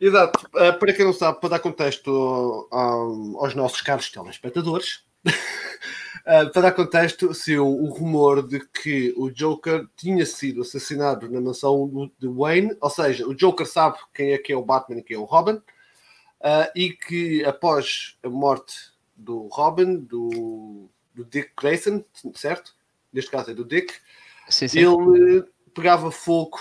Exato. Uh, para quem não sabe, para dar contexto aos nossos caros telespectadores, uh, para dar contexto, se o, rumor de que o Joker tinha sido assassinado na mansão de Wayne, ou seja, o Joker sabe quem é que é o Batman e quem é o Robin, uh, e que após a morte do Robin, do, do Dick Grayson, certo? Neste caso é do Dick, sim, sim. ele pegava fogo,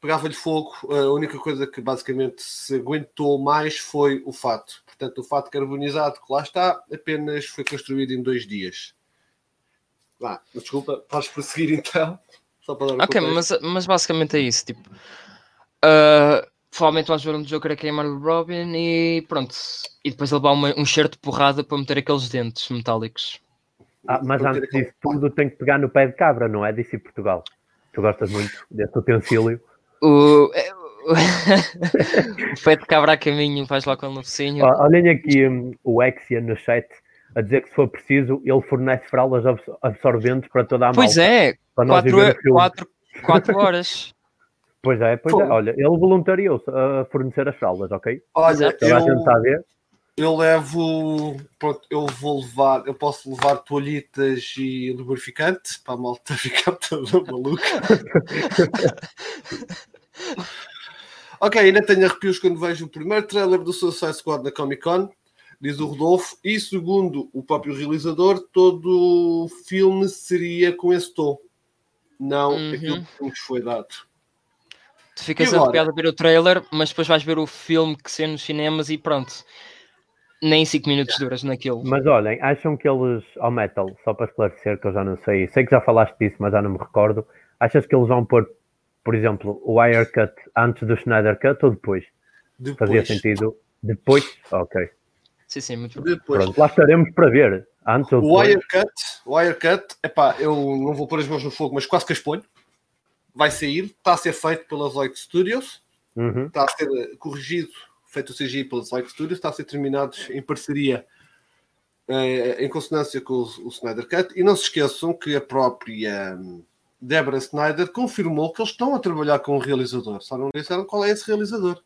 pegava-lhe fogo. A única coisa que basicamente se aguentou mais foi o fato. Portanto, o fato carbonizado que lá está apenas foi construído em dois dias. Ah, desculpa, podes prosseguir então. Só para dar um ok, mas, mas basicamente é isso. Tipo, uh, provavelmente vais ver um Joker a queimar o Robin e pronto. E depois ele levar uma, um cheiro de porrada para meter aqueles dentes metálicos. Ah, mas antes disso tudo tem que pegar no pé de cabra, não é? Disse Portugal. Tu gostas muito desse utensílio. O, é, o pé de cabra a caminho, faz lá com o focinho. Olhem aqui um, o Exia no chat a dizer que se for preciso, ele fornece fraldas absorventes para toda a malta. Pois é, 4 horas. Pois é, pois é. Olha, ele voluntariou-se a fornecer as fraldas, ok? Olha, eu... a gente está a ver eu levo, pronto, eu vou levar, eu posso levar toalhitas e lubrificante para a malta ficar toda maluca. ok, ainda tenho arrepios quando vejo o primeiro trailer do Suicide Squad na Comic Con, diz o Rodolfo, e segundo o próprio realizador, todo o filme seria com esse tom, não uhum. aquilo que nos foi dado. Tu ficas arrepiado a ver o trailer, mas depois vais ver o filme que ser nos cinemas e pronto nem 5 minutos duras naquilo. Mas olhem, acham que eles, ao metal, só para esclarecer, que eu já não sei, sei que já falaste disso, mas já não me recordo, achas que eles vão pôr, por exemplo, o wire cut antes do Schneider cut ou depois? depois. Fazia sentido? Depois? Ok. Sim, sim, muito depois. Pronto, lá estaremos para ver. Antes ou depois. O wire cut, o wire cut, epá, eu não vou pôr as mãos no fogo, mas quase que exponho. Vai sair, está a ser feito pelas Zoic Studios, uhum. está a ser corrigido feito o CGI pelos Like Studios, está a ser terminado em parceria eh, em consonância com o, o, Snyder Cut. E não se esqueçam que a própria um, Deborah Snyder confirmou que eles estão a trabalhar com um realizador, só não disseram qual é esse realizador.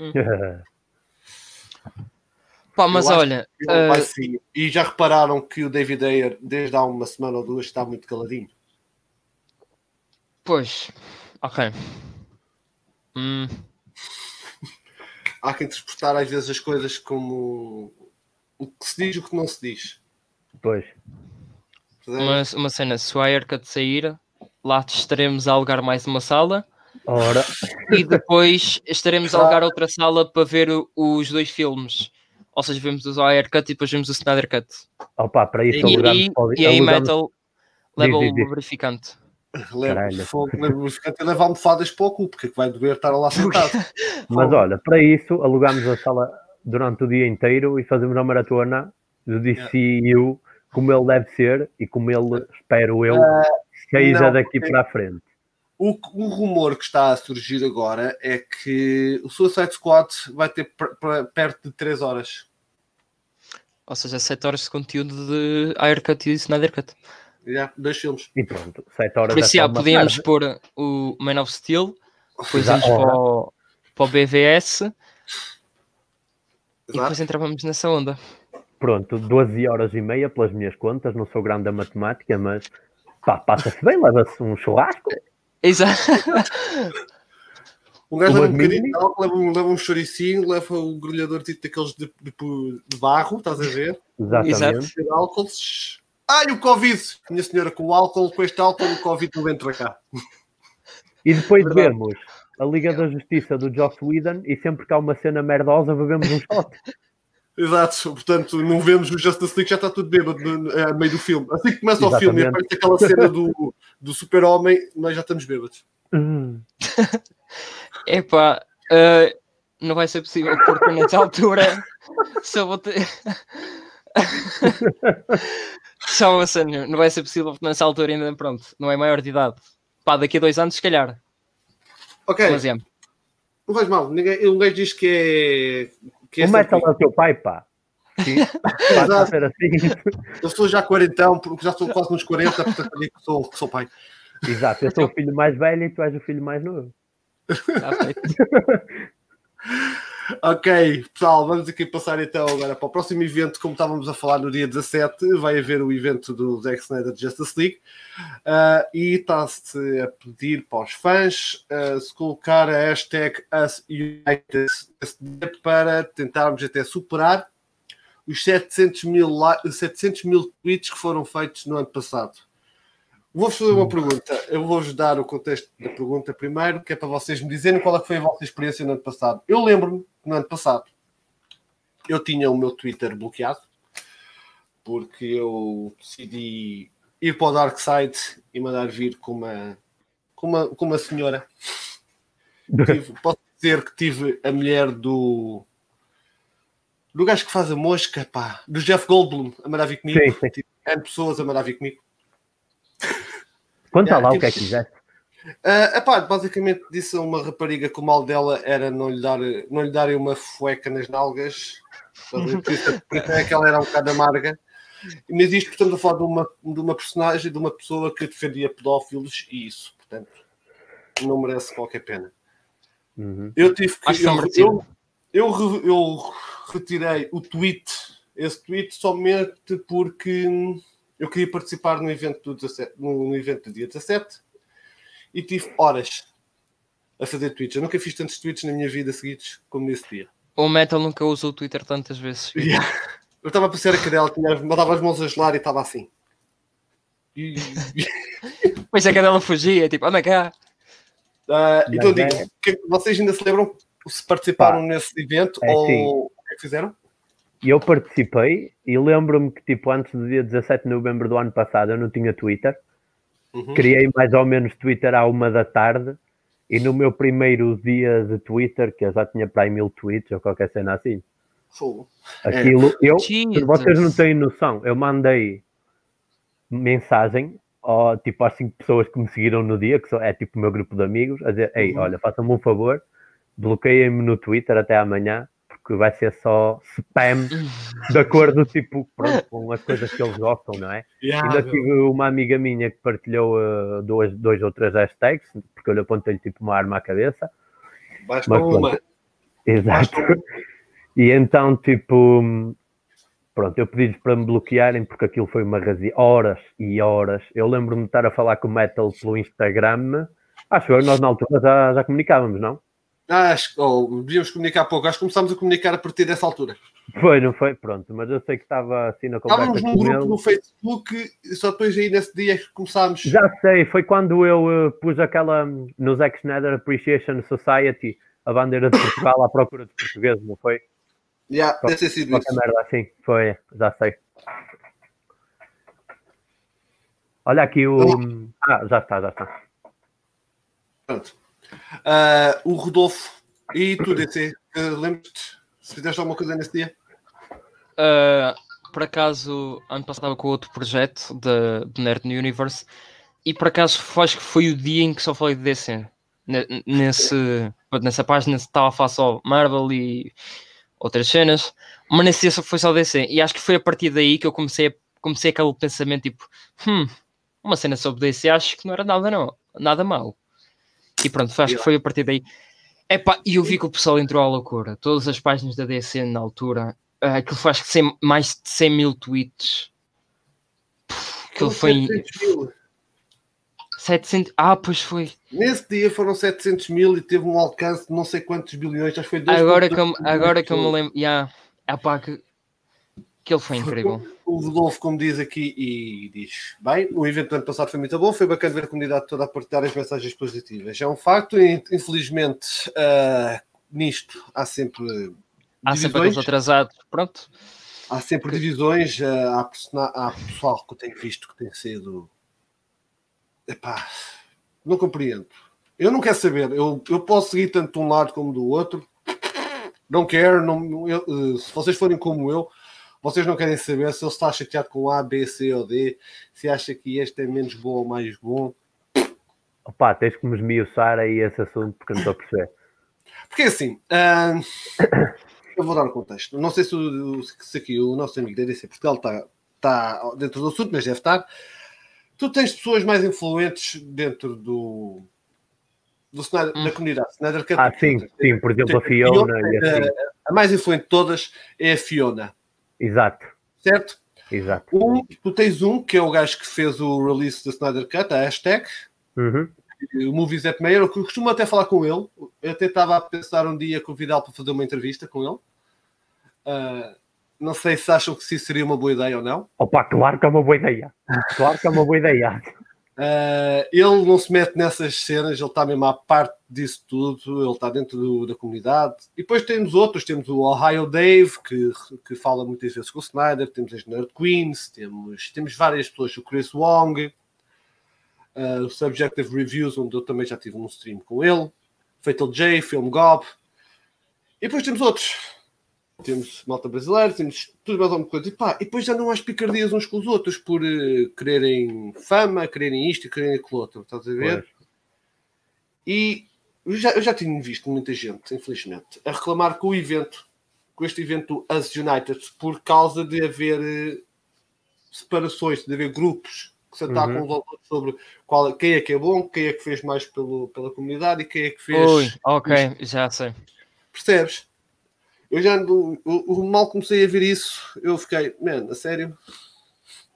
Hum. Pá, mas olha. Uh... E já repararam que o David Ayer, desde há uma semana ou duas, está muito caladinho? Pois, ok. Hum. Há que interpretar às vezes as coisas como o que se diz e o que não se diz. Pois. Uma, uma cena, se o Aircut sair, lá estaremos a alugar mais uma sala. Ora. E depois estaremos a alugar outra sala para ver os dois filmes. Ou seja, vemos o Aircut e depois vemos o Snyder Cut. Opa, para isso e, e, e aí Metal leva o lubrificante. Leva, leva almofadas para o cu, porque vai doer estar lá sentado. Mas olha, para isso alugámos a sala durante o dia inteiro e fazemos a maratona do DCU como ele deve ser e como ele, espero eu, uh, seja não, daqui para a frente. O, o, rumor que está a surgir agora é que o Suicide Squad vai ter perto de 3 horas. Ou seja, 7 horas de conteúdo de Aircut e Snyder Cut. Yeah, dois filmes. E pronto, 7 horas. Por isso, já, podíamos pôr o Man of Steel, depois vamos para o, para o BVS Exato. e depois entrávamos nessa onda. Pronto, 12 horas e meia pelas minhas contas, não sou grande a matemática, mas passa-se bem, leva-se um churrasco. Exato. Um gajo leva um bocadinho de álcool, leva, um, leva um choricinho, leva um grelhador tipo daqueles de, de, de, barro, estás a ver? Exatamente. Exato. Álcool, Ai, o Covid! Minha senhora, com o álcool, com este álcool, o Covid não entra cá. E depois Verdade. vemos a Liga da Justiça do Joss Whedon e sempre que há uma cena merdosa bebemos um shot. Exato, portanto, não vemos o Justice League, já está tudo bêbado no, a meio do filme. Assim que começa Exatamente. o filme e aparece aquela cena do, do super-homem, nós já estamos bêbados. Hum. Epá, uh, não vai ser possível porque nessa altura só vou ter. só assim, não vai ser possível porque nessa altura ainda, pronto, não é maior de idade. Pá, daqui a dois anos, se calhar. Ok. Mas, é. Não faz mal, ninguém, um gajo diz que é. Que é o metal é o teu pai, pá. Sim, assim. Eu sou já quarentão, porque já estou quase nos 40, portanto eu que sou, que sou pai. Exato, eu sou o filho mais velho e tu és o filho mais novo. Tá ok, pessoal, vamos aqui passar então agora para o próximo evento, como estávamos a falar no dia 17, vai haver o evento do Zack Snyder Justice League uh, e está-se a pedir para os fãs uh, se colocar a hashtag UsUnited para tentarmos até superar os 700 mil, 700 mil tweets que foram feitos no ano passado. Vou-vos fazer uma pergunta. Eu vou-vos dar o contexto da pergunta primeiro, que é para vocês me dizerem qual é foi a vossa experiência no ano passado. Eu lembro-me no ano passado eu tinha o meu Twitter bloqueado porque eu decidi ir para o Dark Side e mandar vir com uma, com uma, com uma senhora. Tive, posso dizer que tive a mulher do do gajo que faz a mosca, pá, do Jeff Goldblum a mandar vir comigo. Sim, sim. Tive pessoas a mandar vir comigo. Conta lá o que é que quiseste. Uh, epá, basicamente disse a uma rapariga que o mal dela era não lhe, dar, não lhe darem uma fueca nas nalgas, por isso, é que ela era um bocado amarga. Mas isto, portanto, a falar de uma, de uma personagem, de uma pessoa que defendia pedófilos e isso, portanto, não merece qualquer pena. Uhum. Eu tive que. Eu, eu, eu, eu, retirei o tweet, esse tweet, somente porque eu queria participar no evento do, 17, no evento do dia 17 e tive horas a fazer tweets. Eu nunca fiz tantos tweets na minha vida seguidos como nesse dia. O Metal nunca usou o Twitter tantas vezes. Yeah. Eu estava a passar a cadela, tinha, mandava as mãos a gelar e estava assim. E... pois a cadela fugia, tipo, anda cá. Uh, então digo, que, vocês ainda se lembram se participaram Pá, nesse evento é, ou sim. o que é que fizeram? E eu participei e lembro-me que, tipo, antes do dia 17 de novembro do ano passado eu não tinha Twitter. Uhum. Criei mais ou menos Twitter à uma da tarde e no meu primeiro dia de Twitter, que eu já tinha para aí mil tweets ou qualquer cena assim. Aquilo, é. eu, Jesus. vocês não têm noção, eu mandei mensagem ó, tipo às cinco pessoas que me seguiram no dia, que é tipo o meu grupo de amigos, a dizer, ei, uhum. olha, façam-me um favor, bloqueiem-me no Twitter até amanhã, porque vai ser só spam de acordo tipo, pronto, com as coisas que eles gostam, não é? Yeah, Ainda tive uma amiga minha que partilhou uh, dois, dois ou três hashtags, porque eu lhe apontei-lhe tipo uma arma à cabeça. Basta Mas, uma. Pronto, exato. E então, tipo, pronto, eu pedi-lhes para me bloquearem porque aquilo foi uma razia, horas e horas. Eu lembro-me de estar a falar com o Metal pelo Instagram. Acho que nós na altura já, já comunicávamos, não? Acho ou devíamos comunicar pouco. Acho que começámos a comunicar a partir dessa altura. Foi, não foi? Pronto, mas eu sei que estava assim na conversa. Estávamos num grupo ele. no Facebook, só depois aí nesse dia que começámos. Já sei, foi quando eu uh, pus aquela no Zack Snyder Appreciation Society, a bandeira de Portugal à procura de portugueses, não foi? Já, yeah, deve ter sido isso. merda assim, foi, já sei. Olha aqui o. Ah, já está, já está. Pronto. Uh, o Rodolfo e tu, DC, uh, lembras-te se fizeste alguma coisa nesse dia? Uh, por acaso, ano passado estava com outro projeto de, de Nerd Universe e por acaso acho que foi o dia em que só falei de DC. Nesse, nessa página estava a falar só Marvel e outras cenas, mas nesse dia foi só DC. E acho que foi a partir daí que eu comecei, comecei aquele pensamento tipo: hum, uma cena sobre DC acho que não era nada, não, nada mal. E pronto, acho que foi a partir daí. Epá, e eu vi que o pessoal entrou à loucura. Todas as páginas da DC na altura, uh, aquilo foi acho que 100, mais de 100 mil tweets. aquilo foi. 700 Ah, pois foi. Nesse dia foram 700 mil e teve um alcance de não sei quantos bilhões. Acho que foi 2 Agora que eu, agora que eu me lembro. Yeah, epá, que, que ele foi incrível. O Rodolfo, como diz aqui, e diz: bem, o evento do ano passado foi muito bom, foi bacana ver a comunidade toda a partilhar as mensagens positivas. É um facto, infelizmente, uh, nisto há sempre há sempre aqueles atrasados, pronto. Há sempre divisões, eh, há, há pessoal que eu tenho visto que tem sido. Epá, não compreendo. Eu não quero saber, eu, eu posso seguir tanto de um lado como do outro. Não quero, não, eu, eh, se vocês forem como eu, vocês não querem saber se ele está chateado com A, B, C ou D, se acha que este é menos bom ou mais bom. Opa, tens que me esmiuçar aí esse assunto porque não estou a perceber. Porque assim, uh, eu vou dar um contexto. Não sei se, se aqui o nosso amigo da DC Portugal está, está dentro do assunto, mas deve estar. Tu tens pessoas mais influentes dentro do, do cenário, hum. da comunidade Cut. Ah, sim, sim, por exemplo, a Fiona. A, assim. a mais influente de todas é a Fiona. Exato. Certo? Exato. Um, tu tens um que é o gajo que fez o release da Snyder Cut, a hashtag. Uhum. O Movies at Mayor, eu costumo até falar com ele. Eu até estava a pensar um dia convidá-lo para fazer uma entrevista com ele. Uh, não sei se acham que isso seria uma boa ideia ou não. Opa, claro que é uma boa ideia. Claro que é uma boa ideia. Uh, ele não se mete nessas cenas, ele está mesmo à parte disso tudo, ele está dentro do, da comunidade. E depois temos outros, temos o Ohio Dave, que, que fala muitas vezes com o Snyder, temos as Nerd Queens, temos, temos várias pessoas, o Chris Wong, uh, o Subjective Reviews, onde eu também já tive um stream com ele, Fatal J, Film Gob. E depois temos outros, temos malta brasileira, temos tudo mais alguma coisa. E, pá, e depois já não há picardias uns com os outros por uh, quererem fama, quererem isto e quererem aquilo outro, estás a ver? Pois. E eu já, eu já tinha visto muita gente, infelizmente, a reclamar com o evento, com este evento As United, por causa de haver uh, separações, de haver grupos que se atacam uhum. outros sobre qual, quem é que é bom, quem é que fez mais pelo, pela comunidade e quem é que fez. Ui, ok, isto. já sei. Percebes? Eu já ando, o, mal comecei a ver isso, eu fiquei, mano, a sério,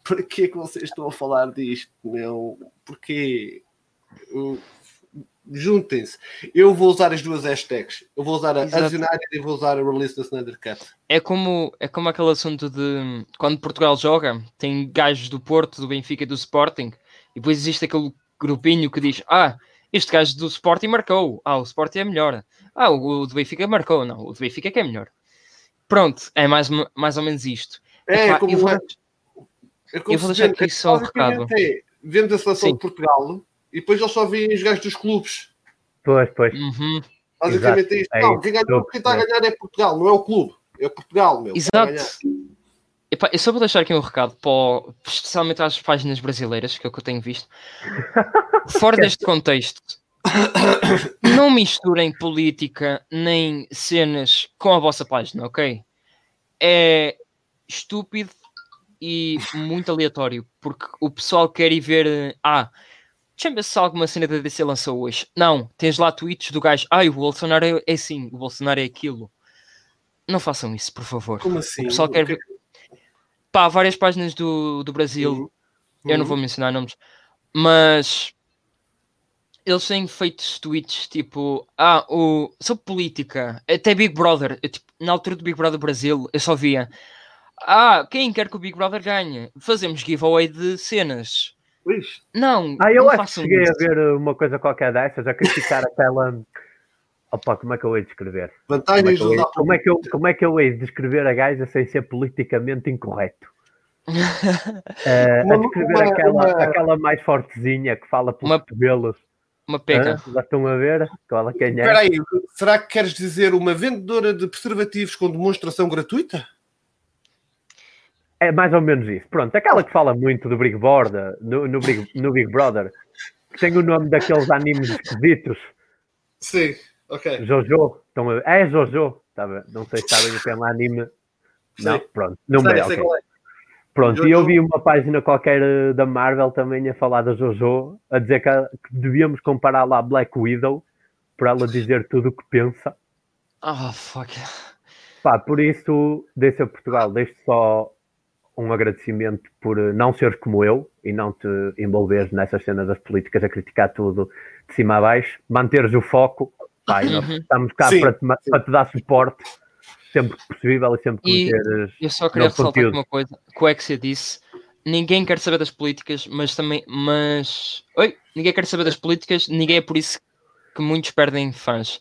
para que é que vocês estão a falar disto, meu? Porque juntem-se. Eu vou usar as duas hashtags. Eu vou usar a United e vou usar a Release da Snyder Cut. É como, é como aquele assunto de quando Portugal joga, tem gajos do Porto, do Benfica e do Sporting, e depois existe aquele grupinho que diz: Ah, este gajo do Sporting marcou. Ah, o Sporting é melhor. Ah, o, o do Benfica marcou. Não, o do Benfica é que é melhor. Pronto, é mais, mais ou menos isto. É, Epá, como eu vou, é, eu vou deixar aqui só o recado. É, vemos a seleção Sim. de Portugal e depois eles só veem os gajos dos clubes. Pois, pois. Uhum. Basicamente é isto. É não, quem, ganha, quem está a ganhar é Portugal, não é o clube. É Portugal, meu. Exato. Epá, eu só vou deixar aqui um recado, para, especialmente às páginas brasileiras, que é o que eu tenho visto. Fora deste contexto, não misturem política nem cenas com a vossa página, ok? É estúpido e muito aleatório, porque o pessoal quer ir ver. Ah, deixa-me ver se alguma cena da DC lançou hoje. Não, tens lá tweets do gajo. Ah, o Bolsonaro é, é assim, o Bolsonaro é aquilo. Não façam isso, por favor. Como assim? O pessoal quer ver. Pá, várias páginas do, do Brasil. Uhum. Eu não vou mencionar nomes, mas eles têm feito tweets tipo, ah, o, sobre política, até Big Brother, eu, tipo, na altura do Big Brother Brasil, eu só via, ah, quem quer que o Big Brother ganhe? Fazemos giveaway de cenas. Ixi. Não, ah, eu não acho que cheguei isso. a ver uma coisa qualquer dessas, a criticar aquela. Opa, como é que eu hei de descrever? Vantagens como é, eu, como, é que eu, como é que eu hei de descrever a gaja sem ser politicamente incorreto? uh, a descrever uma, aquela, uma... aquela mais fortezinha que fala pelos uma... cabelos. Uma pega. Ah, já estão a ver? Qual é quem é? Espera aí, será que queres dizer uma vendedora de preservativos com demonstração gratuita? É mais ou menos isso. Pronto, aquela que fala muito do Big Brother, no, no, Big, no Big Brother, que tem o nome daqueles animes esquisitos. Sim, ok. Jojo. Estão a... É Jojo. Tá não sei se sabem o tema anime. Não, pronto. Não sei, sei okay. Pronto, e eu vi uma página qualquer eh, da Marvel também a falar da JoJo, a dizer que, que devíamos comparar lá Black Widow para ela dizer tudo o que pensa. Ah, oh, fuck. Pá, por isso, deixa a Portugal, deixo só um agradecimento por eh, não seres como eu e não te envolveres nessas cenas das políticas a criticar tudo de cima a baixo, manteres o foco, nós uhum. estamos cá para te, para te dar suporte sempre que possível e sempre que teres. Eu só queria ressaltar uma coisa: que o Exia disse. Ninguém quer saber das políticas, mas também. Mas. Oi! Ninguém quer saber das políticas, ninguém é por isso que muitos perdem fãs.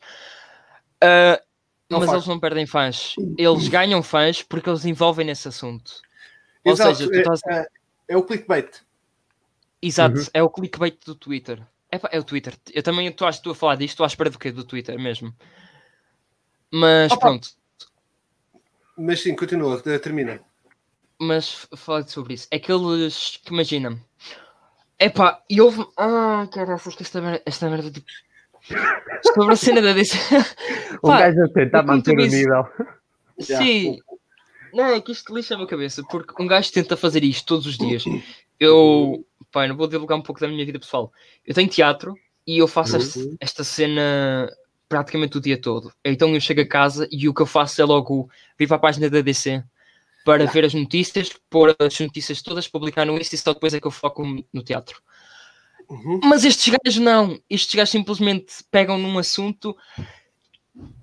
Uh, Não mas faz. eles não perdem fãs. Eles ganham fãs porque eles envolvem nesse assunto. Ou Exato, seja, é, estás... é, é, o clickbait. Exato, uhum. é o clickbait do Twitter. É, é o Twitter. Eu também estou a falar disto, estou à espera do quê? Do Twitter mesmo. Mas Opa. pronto. Mas sim, continua, termina. Mas fala sobre isso. É aqueles que imagina. Epá, e houve. Ah, caraças, que esta merda, esta merda tipo. Sobre a cena da DC. o gajo a tentar manter o nível. Sim. Não, é que isto lixa a minha cabeça, porque um gajo tenta fazer isto todos os dias. Eu, pá, não vou divulgar um pouco da minha vida pessoal. Eu tenho teatro e eu faço esta, uhum. esta cena praticamente o dia todo. Então eu chego a casa e o que eu faço é logo vir para a página da DC para ver as notícias, pôr as notícias todas, publicar no Insta e só depois é que eu foco no teatro. Uhum. Mas estes gajos não. Estes gajos simplesmente pegam num assunto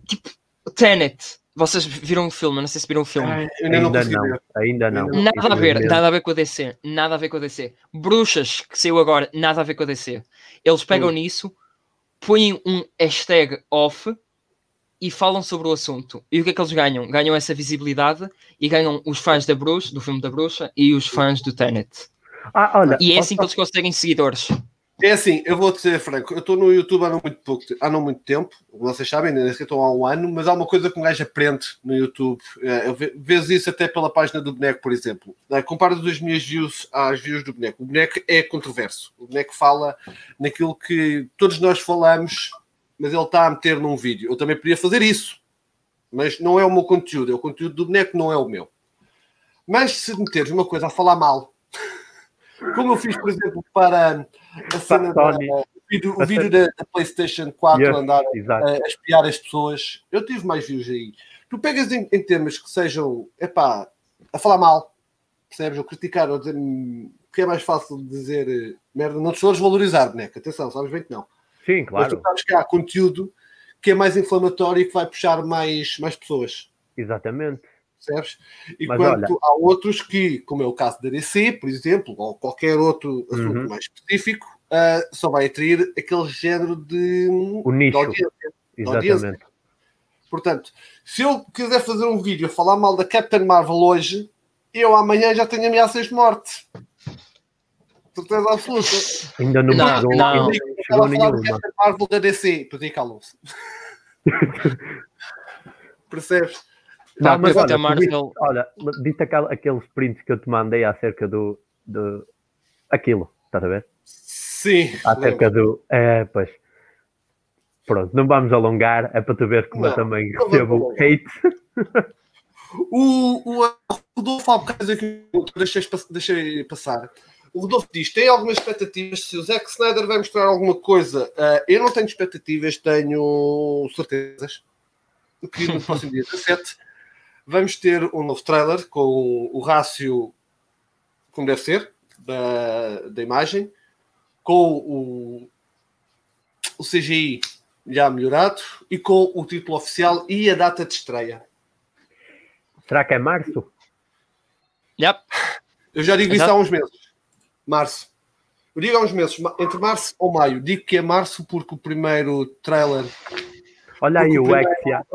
tipo Tenet. Vocês viram o filme? Não sei se viram o filme. Ah, ainda, não, não ainda não. Nada a ver, nada a ver com a DC. Nada a ver com a DC. Bruxas, que saiu agora, nada a ver com a DC. Eles pegam uhum. nisso, põem um hashtag off e falam sobre o assunto. E o que é que eles ganham? Ganham essa visibilidade e ganham os fãs da Bruxa, do filme da Bruxa, e os fãs do Tenet. Ah, olha, e é assim que eles conseguem seguidores. É assim, eu vou dizer franco, eu estou no YouTube há não muito pouco, há não muito tempo, vocês sabem, ainda estou há um ano, mas há uma coisa que um gajo aprende no YouTube. É, eu vejo isso até pela página do boneco, por exemplo. É, compara as minhas views às views do boneco. O boneco é controverso. O boneco fala naquilo que todos nós falamos, mas ele está a meter num vídeo. Eu também podia fazer isso, mas não é o meu conteúdo, é o conteúdo do boneco, não é o meu. Mas se meteres uma coisa a falar mal, como eu fiz, por exemplo, para a cena da, o vídeo, o vídeo da, da, PlayStation 4 yes, andar a, a, espiar as pessoas, eu tive mais views aí. Tu pegas em, em temas que sejam, epá, a falar mal, percebes? Ou criticar, ou dizer que é mais fácil dizer eh, merda, não te estou a desvalorizar, boneca, atenção, sabes bem que não. Sim, claro. Mas tu sabes que há conteúdo que é mais inflamatório e que vai puxar mais, mais pessoas. Exatamente. Percebes? Enquanto olha... há outros que, como é o caso da DC, por exemplo, ou qualquer outro assunto uhum. mais específico, uh, só vai atrair aquele género de, o nicho. de audiência. Exatamente. De audiência. Portanto, se eu quiser fazer um vídeo a falar mal da Captain Marvel hoje, eu amanhã já tenho ameaças de morte. Certeza absoluta. Ainda não, não, não, não. chegou nenhuma. Captain Marvel da DC, aí calam-se. Percebes? Não, mas olha, Marvel... olha, disse aqueles prints que eu te mandei acerca do, do aquilo, estás a ver? Sim. Acerca lembro. do. É, pois. Pronto, não vamos alongar, é para tu ver como não, eu também recebo hate. O, o Rodolfo há bocado que deixei, deixei passar. O Rodolfo diz: tem algumas expectativas se o Zack Snyder vai mostrar alguma coisa. Uh, eu não tenho expectativas, tenho certezas que no próximo dia 17 vamos ter um novo trailer com o rácio como deve ser da, da imagem, com o, o CGI já melhorado e com o título oficial e a data de estreia. Será que é março? Yep. Eu já digo Exato. isso há uns meses. Março. Eu digo há uns meses, entre março ou maio. Digo que é março porque o primeiro trailer. Olha aí o X.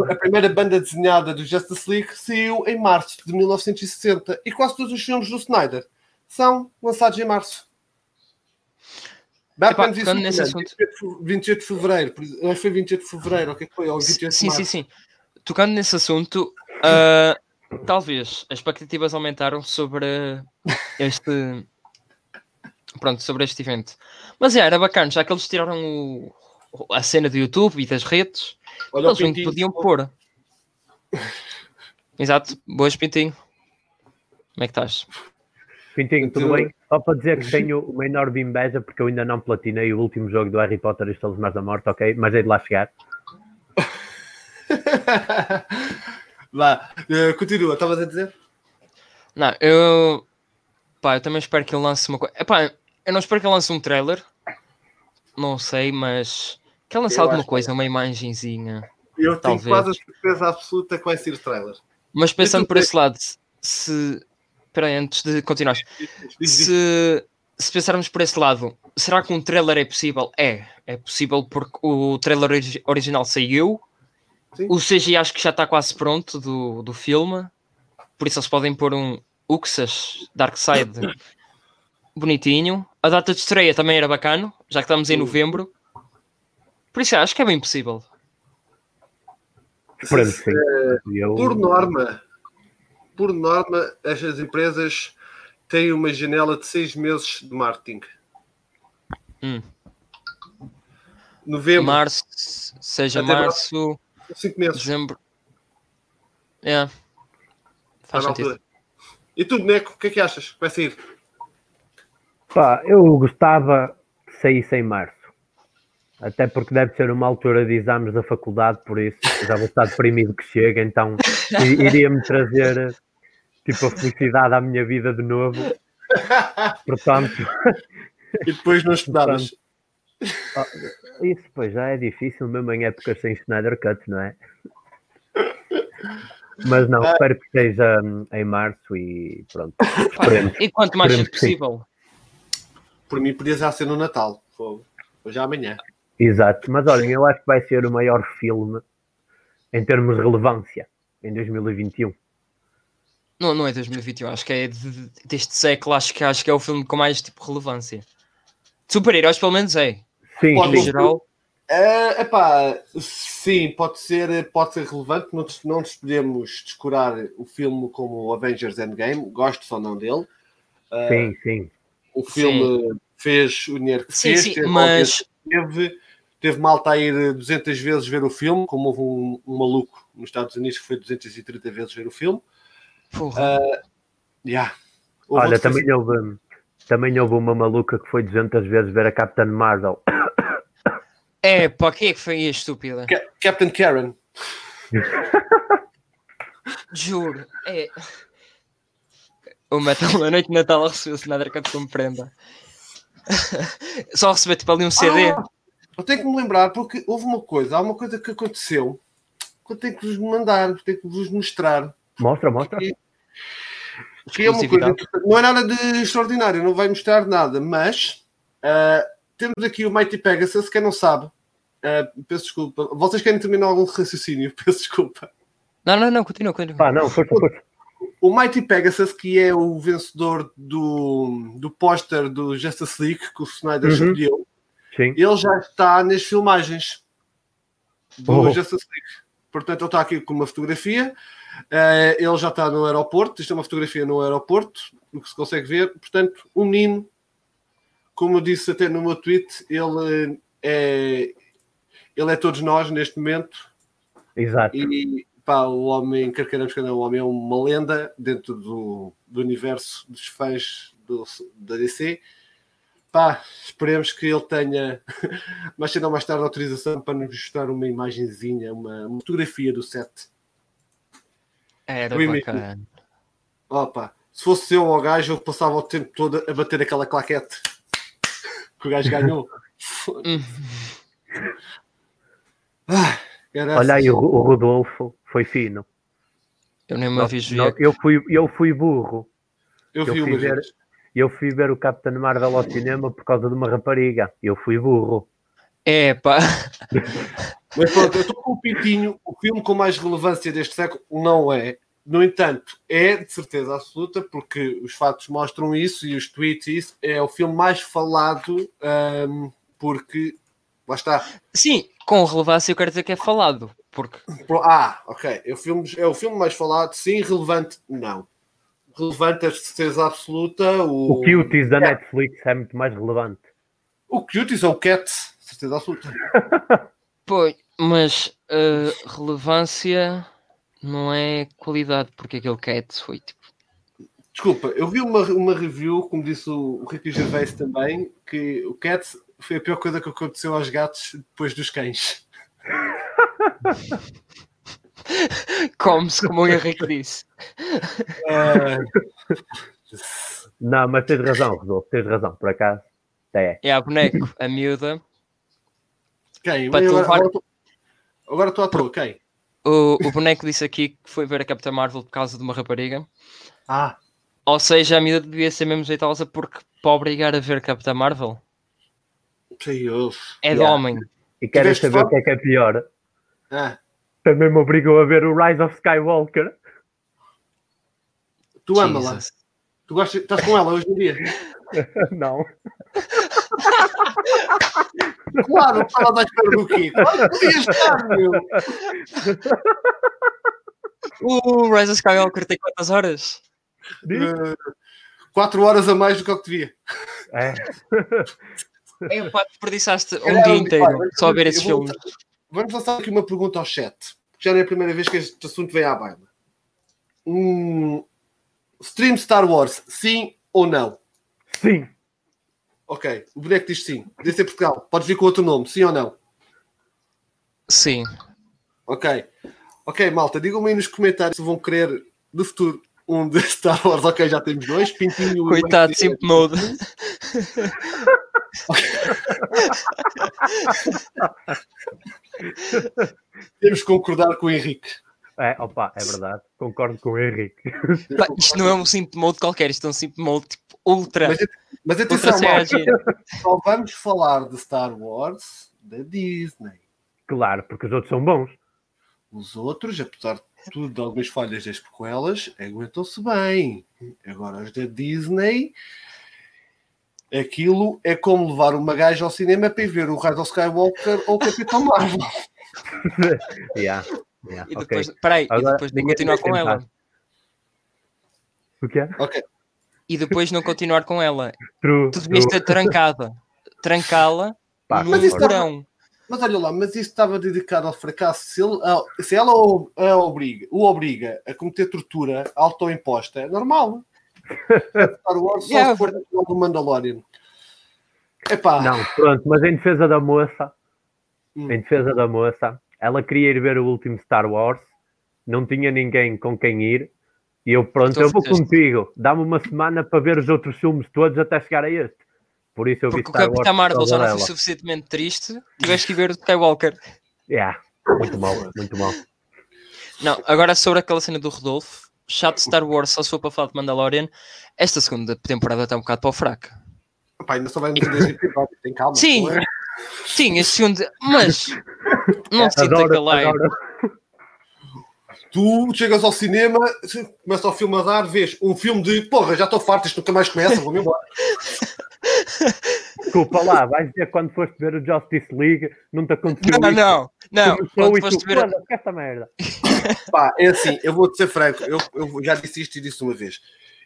A primeira banda desenhada do Justice League saiu em março de 1960 e quase todos os filmes do Snyder são lançados em março. Batman Epá, nesse assunto... 28 de fevereiro, acho que foi 28 de fevereiro, o que é foi? Ou 28 sim, sim, sim. Tocando nesse assunto, uh, talvez as expectativas aumentaram sobre este. Pronto, sobre este evento. Mas é, era bacana, já que eles tiraram o, a cena do YouTube e das redes, Olha eles pintinho, podiam pôr. Exato, boas Pintinho. Como é que estás? Pintinho, tudo bem? Só para dizer que tenho uma enorme inveja porque eu ainda não platinei o último jogo do Harry Potter e os Mais da Morte, ok? Mas é de lá chegar. Vá, uh, continua, estavas a dizer? Não, eu. Pá, eu também espero que ele lance uma coisa. Epá, eu não espero que ele lance um trailer. Não sei, mas. Que ele lance eu alguma coisa, que... uma imagenzinha. Eu talvez. tenho quase a certeza absoluta que vai ser trailer. Mas pensando por esse lado, se espera aí, antes de continuar. Se, se pensarmos por esse lado, será que um trailer é possível? É, é possível porque o trailer original saiu Sim. O CGI acho que já está quase pronto do, do filme. Por isso eles podem pôr um Uxas Darkseid bonitinho. A data de estreia também era bacana, já que estamos em novembro. Por isso acho que é bem possível. Uh, por norma, por norma, estas empresas têm uma janela de seis meses de marketing. Hum. Novembro. Março, seja Até março. Cinco meses. Dezembro. É. Faz sentido. E tu, Boneco, o que é que achas? Vai sair? Pá, eu gostava que saísse em março. Até porque deve ser uma altura de exames da faculdade, por isso já vou estar deprimido que chega, então iria-me trazer tipo a felicidade à minha vida de novo. Portanto. E depois não estudavas. Ah, isso pois já é difícil mesmo em épocas sem Schneider Cut, não é? Mas não, espero que seja hum, em março e pronto. e quanto mais possível. Por mim podia já ser no Natal, hoje amanhã. Exato, mas olhem, eu acho que vai ser o maior filme em termos de relevância em 2021. Não, não é 2021, acho que é de, deste século, acho que, acho que é o filme com mais tipo relevância. Super-heróis, pelo menos é. Sim, em geral. É, epá, sim, pode ser, pode ser relevante. Não, não nos podemos descurar o filme como Avengers Endgame, gosto ou não dele. Uh, sim, sim. O filme sim. fez o dinheiro que sim, fez, sim, teve, mas... teve, teve malta a ir 200 vezes ver o filme, como houve um, um, maluco nos Estados Unidos que foi 230 vezes ver o filme. Porra. Uh, yeah. Olha, também houve, também houve uma maluca que foi 200 vezes ver a Captain Marvel. É, para que é que foi a estúpida? Captain Karen. Juro, é. O Metal na noite de Natal recebeu-se nada que eu te compreenda. Só receber tipo ali um CD. Ah, eu tenho que me lembrar porque houve uma coisa, há uma coisa que aconteceu que eu tenho que vos mandar, tenho que vos mostrar. Mostra, mostra. Que, que é uma coisa, não é nada de extraordinário, não vai mostrar nada, mas uh, temos aqui o Mighty Pegasus, quem não sabe, uh, peço desculpa. Vocês querem terminar algum raciocínio? Peço desculpa. Não, não, não, continua, continua. Ah, não, força, força. O Mighty Pegasus, que é o vencedor do, do póster do Justice League que o Snyder uhum. escolheu, Sim. ele já está nas filmagens do oh. Justice League. Portanto, ele está aqui com uma fotografia. Uh, ele já está no aeroporto. Isto é uma fotografia no aeroporto, o que se consegue ver. Portanto, um menino como eu disse até no meu tweet, ele é, ele é todos nós neste momento. Exato. E pá, o homem, quer queiramos que não, o homem é uma lenda dentro do, do universo dos fãs do, da DC. Pá, esperemos que ele tenha mais cedo ou mais tarde autorização para nos mostrar uma imagenzinha, uma, uma fotografia do set. Era bacana. Opa, se fosse eu ou o gajo, eu passava o tempo todo a bater aquela claquete que o gajo ganhou. ah, Olha aí, o, o Rodolfo foi fino. Eu nem me aviso. Eu fui, eu fui burro. Eu, eu fui ver, Eu fui ver o Capitão Marvel ao cinema por causa de uma rapariga. Eu fui burro. É, pá. Mas pronto, eu estou com o Pintinho. O filme com mais relevância deste século não é. No entanto, é de certeza absoluta, porque os fatos mostram isso e os tweets, isso é o filme mais falado, um, porque lá está. Sim, com relevância eu quero dizer que é falado. Porque... Ah, ok. É o filme, é o filme mais falado, sim, relevante, não. Relevante é de certeza absoluta. O, o Cuties da é. Netflix é muito mais relevante. O Cuties é o Cat, certeza absoluta. pois, mas uh, relevância não é qualidade, porque aquele Cats foi tipo. Desculpa, eu vi uma, uma review, como disse o, o Ricky Gervais também, que o Cats foi a pior coisa que aconteceu aos gatos depois dos cães. Come-se, como o Henrique disse. Uh... Não, mas tens razão, Rodolfo, tens razão, por acaso. É. É a boneco, a miúda. Quem? Para agora, agora estou à toa, quem? O, o boneco disse aqui que foi ver a Capitã Marvel por causa de uma rapariga. Ah. Ou seja, a miúda devia ser mesmo jeitosa porque para obrigar a ver Capitã Marvel. Deus. É yeah. de homem. E querem saber o que é que é pior? Ah. Também me obrigou a ver o Rise of Skywalker. Tu ama-la. Tu gostas, estás com ela hoje em dia? Não. Claro, estava à espera do quê? Claro, podia estar, meu. O Rise of Skywalker tem quantas horas? Uh, quatro horas a mais do que eu que devia. É. É, pá, desperdiçaste um dia inteiro olha, só a ver esses filmes. Vamos lançar aqui uma pergunta ao chat. Já não é a primeira vez que este assunto vem à baila. Hum, stream Star Wars, sim ou não? Sim. Ok, o boneco diz sim. Deve ser Portugal. Podes vir com outro nome, sim ou não? Sim. Ok. Ok, malta, digam-me aí nos comentários se vão querer no futuro um de Star Wars. Ok, já temos dois. Pintinho. Coitado, Simp Mode. Temos que concordar com o Henrique. É, opa, é verdade. Concordo com o Henrique. Pá, isto não é um Simp Mode qualquer, isto é um Simp Mode tipo ultra. Mas, mas atenção, só vamos falar de Star Wars da Disney. Claro, porque os outros são bons. Os outros, apesar de tudo, de algumas falhas das prequelas, aguentam-se bem. Agora, os da Disney, aquilo é como levar uma gaja ao cinema para ir ver o Rise of Skywalker ou o Capitão Marvel. yeah, yeah, e depois, okay. peraí, Agora, e depois de continuar com ela. O que é? Ok. E depois não continuar com ela. True, tu devias ter trancada. Trancá-la no porão. Mas olha lá, mas isso estava dedicado ao fracasso. Se, ele, se ela o, a obriga, o obriga a cometer tortura autoimposta, é normal. Star Wars só se for do Mandalorian. Epá. Não, pronto, mas em defesa da moça, hum. em defesa da moça, ela queria ir ver o último Star Wars, não tinha ninguém com quem ir, e eu, pronto, então, eu vou contigo, dá-me uma semana para ver os outros filmes todos até chegar a este. Por isso eu Porque vi Star o Capitão Marvel já não foi suficientemente triste, tiveste que ver o Skywalker. Yeah, muito mal, muito mal. Não, agora sobre aquela cena do Rodolfo, chato Star Wars só se for para falar de Mandalorian, esta segunda temporada está um bocado para o fraco. Opa, ainda só vai nos episódios, tem calma. Sim, sim, este segundo, mas não se sinta adoro, Tu chegas ao cinema, começa o filme a dar, vês um filme de porra, já estou farto, isto nunca mais começa, vou-me embora. Desculpa lá, vais dizer quando foste ver o Justice League, não te aconteceu Não, não, não. Quando foste ver... essa merda. Pá, é assim, eu vou-te ser franco, eu, eu já disse isto e disse uma vez.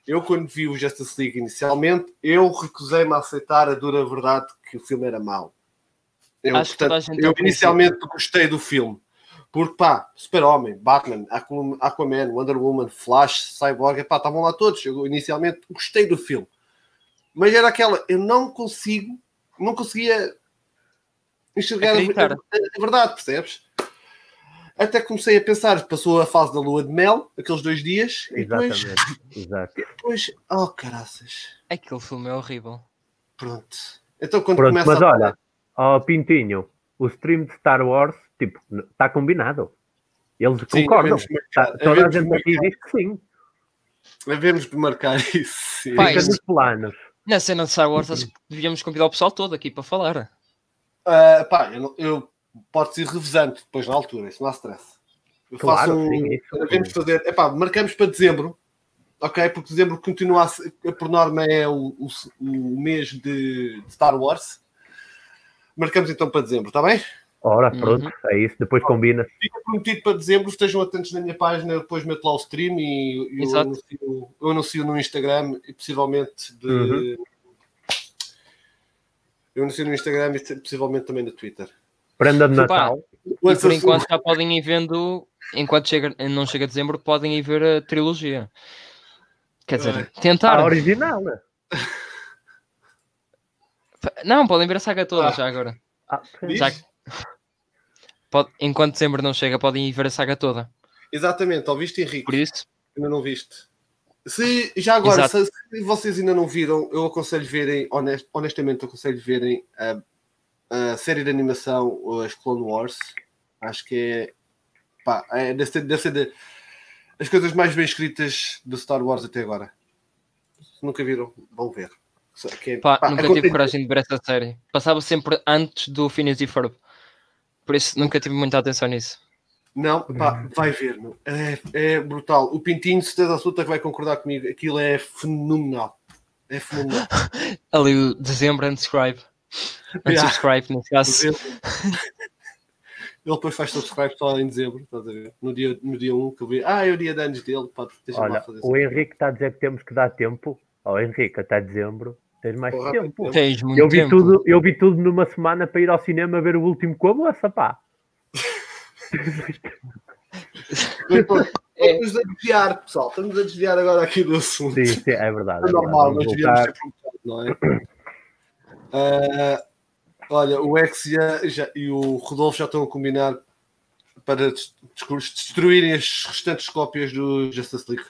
Eu, quando vi o Justice League inicialmente, eu recusei-me a aceitar a dura verdade que o filme era mau. Eu, Acho portanto, eu inicialmente gostei do filme. Porque, pá, Super-Homem, Batman, Aquaman, Wonder Woman, Flash, Cyborg, pá, estavam lá todos. Eu inicialmente gostei do filme mas era aquela, eu não consigo, não conseguia enxergar a, a, a, verdade, percebes? Até comecei a pensar, passou a fase da lua de mel, aqueles dois dias, Exatamente. e depois, Exato. depois oh caraças. Aquele filme é horrível. Pronto. Então quando Pronto, começa mas a... olha, ó oh, Pintinho, o stream de Star Wars, tipo, está combinado. Eles sim, concordam. Tá, toda a gente aqui diz que sim. Devemos marcar isso. Pai, Fica nos planos. Na cena de Star Wars, acho que devíamos convidar o pessoal todo aqui para falar. Uh, pá, eu, eu pode ser revezando depois na altura, isso não há stress. Eu claro, faço um, sim, devemos fazer, epá, marcamos para dezembro, ok? Porque dezembro continua a ser, por norma é o, o, o mês de, de, Star Wars. Marcamos então para dezembro, está bem? Ora, pronto, uhum. é isso, depois combina. Fica prometido para dezembro, estejam atentos na minha página, depois meto lá o stream e eu anuncio, eu anuncio, no Instagram e possivelmente de. Uhum. Eu anuncio no Instagram e possivelmente também no Twitter. Prenda de Natal. E por enquanto já podem ir vendo, enquanto chega, não chega dezembro, podem ir ver a trilogia. Quer dizer, é. tentar. A original. Né? Não, podem ver a saga toda ah. já agora. Ah, já, Pode, enquanto dezembro não chega, podem ir ver a saga toda. Exatamente, ouviste Henrique? Por isso. Ainda não viste. Se, já agora, se, se, vocês ainda não viram, eu aconselho verem, honest, honestamente, aconselho verem a, a, série de animação, as Clone Wars. Acho que é, pá, é deve ser, deve ser de, as coisas mais bem escritas do Star Wars até agora. Se nunca viram, vão ver. É, pá, pá, nunca tive coragem de ver essa série. Passava sempre antes do Phineas e Ferb. Por isso nunca tive muita atenção nisso. Não, pá, vai ver, meu. É, é brutal. O Pintinho, certeza absoluta, que vai concordar comigo. Aquilo é fenomenal. É fenomenal. Ali o dezembro unsubscribe. Unsubscribe, yeah. nesse caso. Ele depois faz subscribe só em dezembro, estás a ver? No dia, no dia 1 que eu vi. Ah, é o dia de anos dele, pode Olha, o Henrique está a dizer que temos que dar tempo. Ó, oh, Henrique, até dezembro tens mais Porra, tempo. Tens muito eu vi tempo. Tudo, eu vi tudo numa semana para ir ao cinema ver o último com a moça, pá. É. Estamos a desviar, pessoal. Estamos a desviar agora aqui do assunto. Sim, sim é verdade. É, é normal, nós devíamos ser não é? Uh, olha, o X e, e o Rodolfo já estão a combinar para destruírem as restantes cópias do Justice League.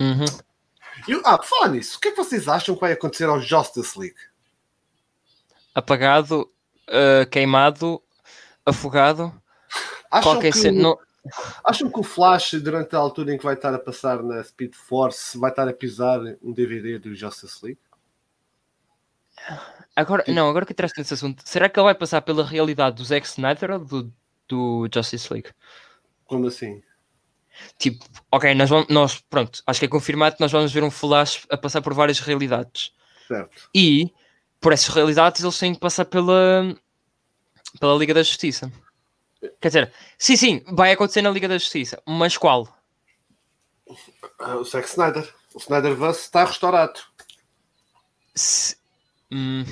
Uhum. E, ah, falar nisso, o que é que vocês acham que vai acontecer ao Justice League? Apagado, uh, queimado, afogado. Acham que, ser, não... acham que o Flash, durante a altura em que vai estar a passar na Speed Force, vai estar a pisar um DVD do Justice League? Agora, não, agora que traz nesse assunto, será que ele vai passar pela realidade do Zack Snyder ou do, do Justice League? Como assim? Tipo, ok, nós, vamos, nós, pronto, acho que é confirmado que nós vamos ver um Flash a passar por várias realidades. Certo. E, por essas realidades, eles têm que passar pela, pela Liga da Justiça. Quer dizer, sim, sim, vai acontecer na Liga da Justiça, mas qual? Ah, o Zack Snyder. O Snyderverse está restaurado. Se... Hum.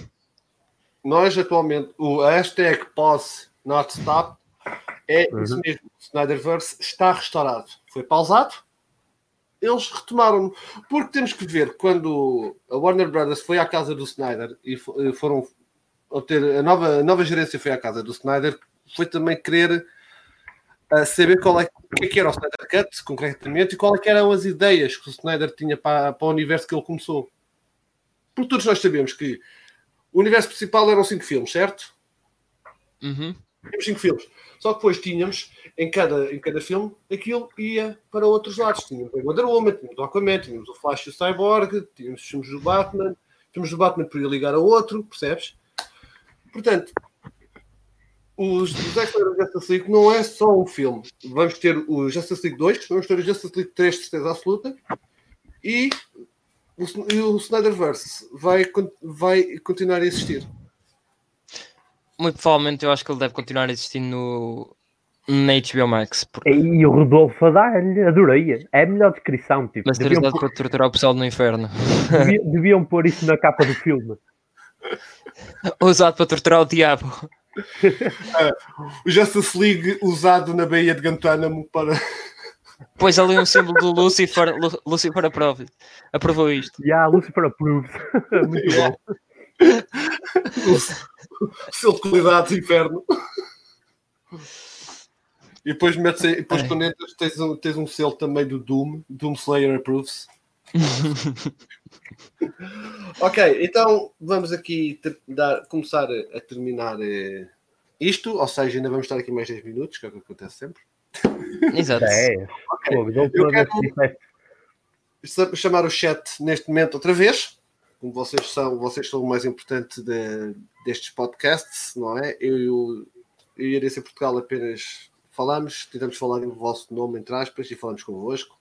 Nós atualmente, o hashtag pause not stop é uhum. isso mesmo. O Snyderverse está restaurado. Foi pausado, eles retomaram porque temos que ver quando a Warner Brothers foi à casa do Snyder e foram obter a nova, a nova gerência foi à casa do Snyder foi também querer uh, saber qual é, o que, é que era o Snyder Cut, concretamente, e qual é eram as ideias que o Snyder tinha para, para o universo que ele começou. Porque todos nós sabemos que o universo principal eram cinco filmes, certo? Uhum. Tínhamos cinco filmes. Só que depois tínhamos, em cada, em cada filme, aquilo ia para outros lados. Tínhamos o Wonder Woman, tínhamos o Aquaman, tínhamos o Flash e o Cyborg, tínhamos os filmes do Batman, tínhamos o Batman podia ligar a outro, percebes? Portanto, os Snyder Justice League não é só um filme. Vamos ter o Justice League 2, vamos ter o Justice League 3 de certeza absoluta e o, o Snyderverse vai, vai continuar a existir. Muito provavelmente eu acho que ele deve continuar a existir no, na HBO Max. Porque... E o Rodolfo a dar-lhe, adorei. É a melhor descrição. Tipo, Mas ter usado pôr... para torturar o pessoal no inferno. Deviam, deviam pôr isso na capa do filme. Usado para torturar o diabo. o Justice League usado na Baía de Guantánamo para. Pois ali um símbolo do Lucifer, Lucifer aprova, aprovou isto. Já, yeah, Lucifer approves. Muito bom. O selo de qualidade do inferno. E depois, metes, e depois quando entras, tens um, tens um selo também do Doom, Doom Slayer approves. ok, então vamos aqui dar, começar a, terminar eh, isto, ou seja, ainda vamos estar aqui mais 10 minutos, que é o que acontece sempre. Exato. É. Okay. Eu quero chamar o chat neste momento outra vez. Como vocês são, vocês são o mais importante de, destes podcasts, não é? Eu, e a Portugal apenas falamos, tentamos falar em vosso nome, entre aspas, e falamos convosco.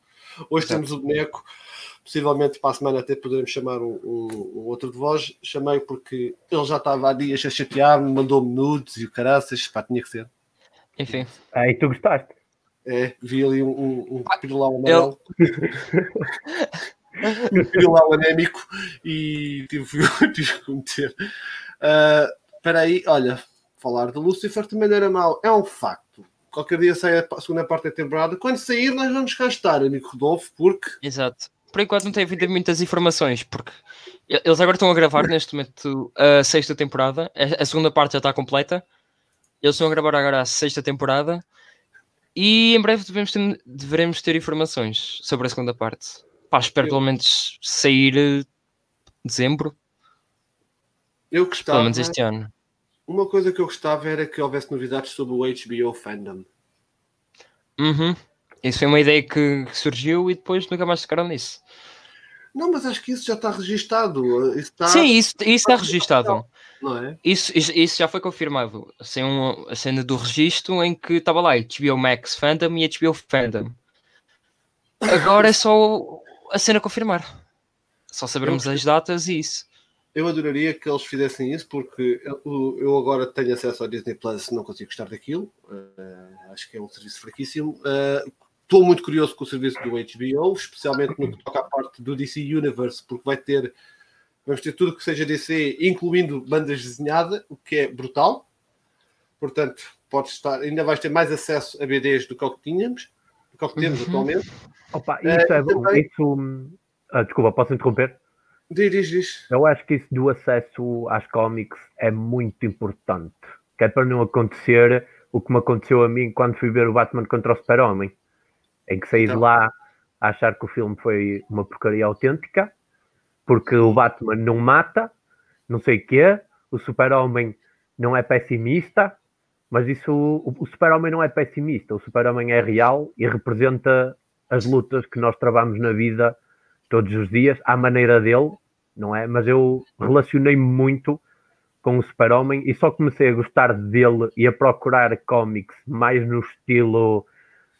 Hoje Exato. temos o boneco possivelmente para a semana até poderemos chamar um, um, um outro de voz. Chamei porque ele já estava há dias a chatear-me, mandou-me nudes e o caraças, pá, tinha que ser. Enfim. Aí tu gostaste. É, vi ali um, um, um pirulau amarelo. um pirulau anémico e tive, tive que meter. Uh, espera aí, olha, falar de Lucifer também não era mau. É um facto. Qualquer dia sai a segunda parte da temporada. Quando sair, nós vamos cá estar, amigo Rodolfo, porque. Exato por enquanto não tem havido muitas informações, porque eles agora estão a gravar neste momento a sexta temporada, a segunda parte já está completa. Eles estão a gravar agora a sexta temporada e em breve devemos ter, deveremos ter informações sobre a segunda parte. Pá, espero Eu... pelo menos sair eh, dezembro. Eu gostava. Pelo menos este ano. Uma coisa que eu gostava era que houvesse novidades sobre o HBO fandom. Uhum. Isso foi uma ideia que surgiu e depois nunca mais ficaram nisso. Não, mas acho que isso já está registado. Isso está... Sim, isso, isso está registado. Não é? Isso, isso já foi confirmado. Assim, um, a cena do registro em que estava lá HBO Max Fandom e HBO Fandom. Agora é só a cena confirmar. Só sabermos as datas e isso. Eu adoraria que eles fizessem isso porque eu, eu agora tenho acesso ao Disney Plus não consigo gostar daquilo. Uh, acho que é um serviço fraquíssimo. Uh, estou muito curioso com o serviço do HBO, especialmente no que toca à parte do DC Universe, porque vai ter, vamos ter tudo que seja DC, incluindo bandas desenhadas, o que é brutal. Portanto, pode estar, ainda vais ter mais acesso a BDs do que o que tínhamos, do que, temos uhum. atualmente. Opa, isso é, é bom. Também... Isso, ah, desculpa, posso interromper? Diz, diz, diz. Eu acho que isso do acesso às cómics é muito importante. Que é para não acontecer o que me aconteceu a mim quando fui ver o Batman contra o Super-Homem em que saí de lá a achar que o filme foi uma porcaria autêntica, porque o Batman não mata, não sei o quê, o Super-Homem não é pessimista, mas isso o, o Super-Homem não é pessimista, o Super-Homem é real e representa as lutas que nós travamos na vida todos os dias, à maneira dele, não é? Mas eu relacionei-me muito com o Super-Homem e só comecei a gostar dele e a procurar cómics mais no estilo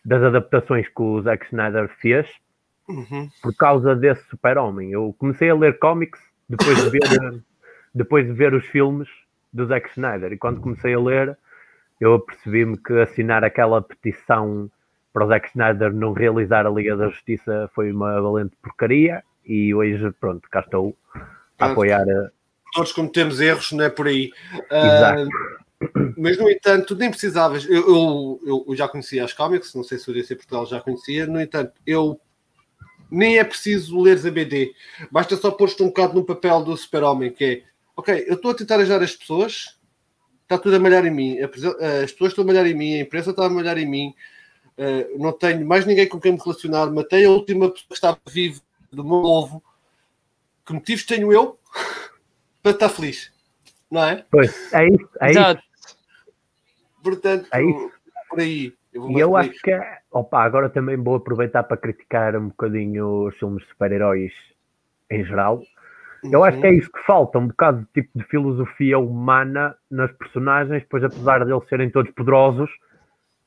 das adaptações que o Zack Snyder fez uhum. por causa desse super-homem. Eu comecei a ler cómics depois de ver, depois de ver os filmes do Zack Snyder e quando comecei a ler eu apercebi-me que assinar aquela petição para o Zack Snyder não realizar a Liga da Justiça foi uma valente porcaria e hoje, pronto, cá estou a apoiar. Todos cometemos erros, não é por aí. Exato. Uh, mas, no entanto, nem precisavas. Eu, eu, eu, já conhecia as cómics, não sei se o DC Portugal já conhecia. No entanto, eu nem é preciso ler a BD. Basta só pôr-te um bocado no papel do super-homem, que é ok, eu estou a tentar ajudar as pessoas, está tudo a malhar em mim, as pessoas estão a malhar em mim, a imprensa está a malhar em mim, uh, não tenho mais ninguém com quem me relacionar, matei a última pessoa que estava viva do meu ovo. Que motivos tenho eu para estar feliz? Não é? Pois, é isso. É Exato. Portanto, é isso. por aí. Eu e eu acho que, é, opa, agora também vou aproveitar para criticar um bocadinho os filmes de super-heróis em geral. Eu acho que é uhum. isso que falta, um bocado de tipo de filosofia humana nas personagens, pois apesar de eles serem todos poderosos,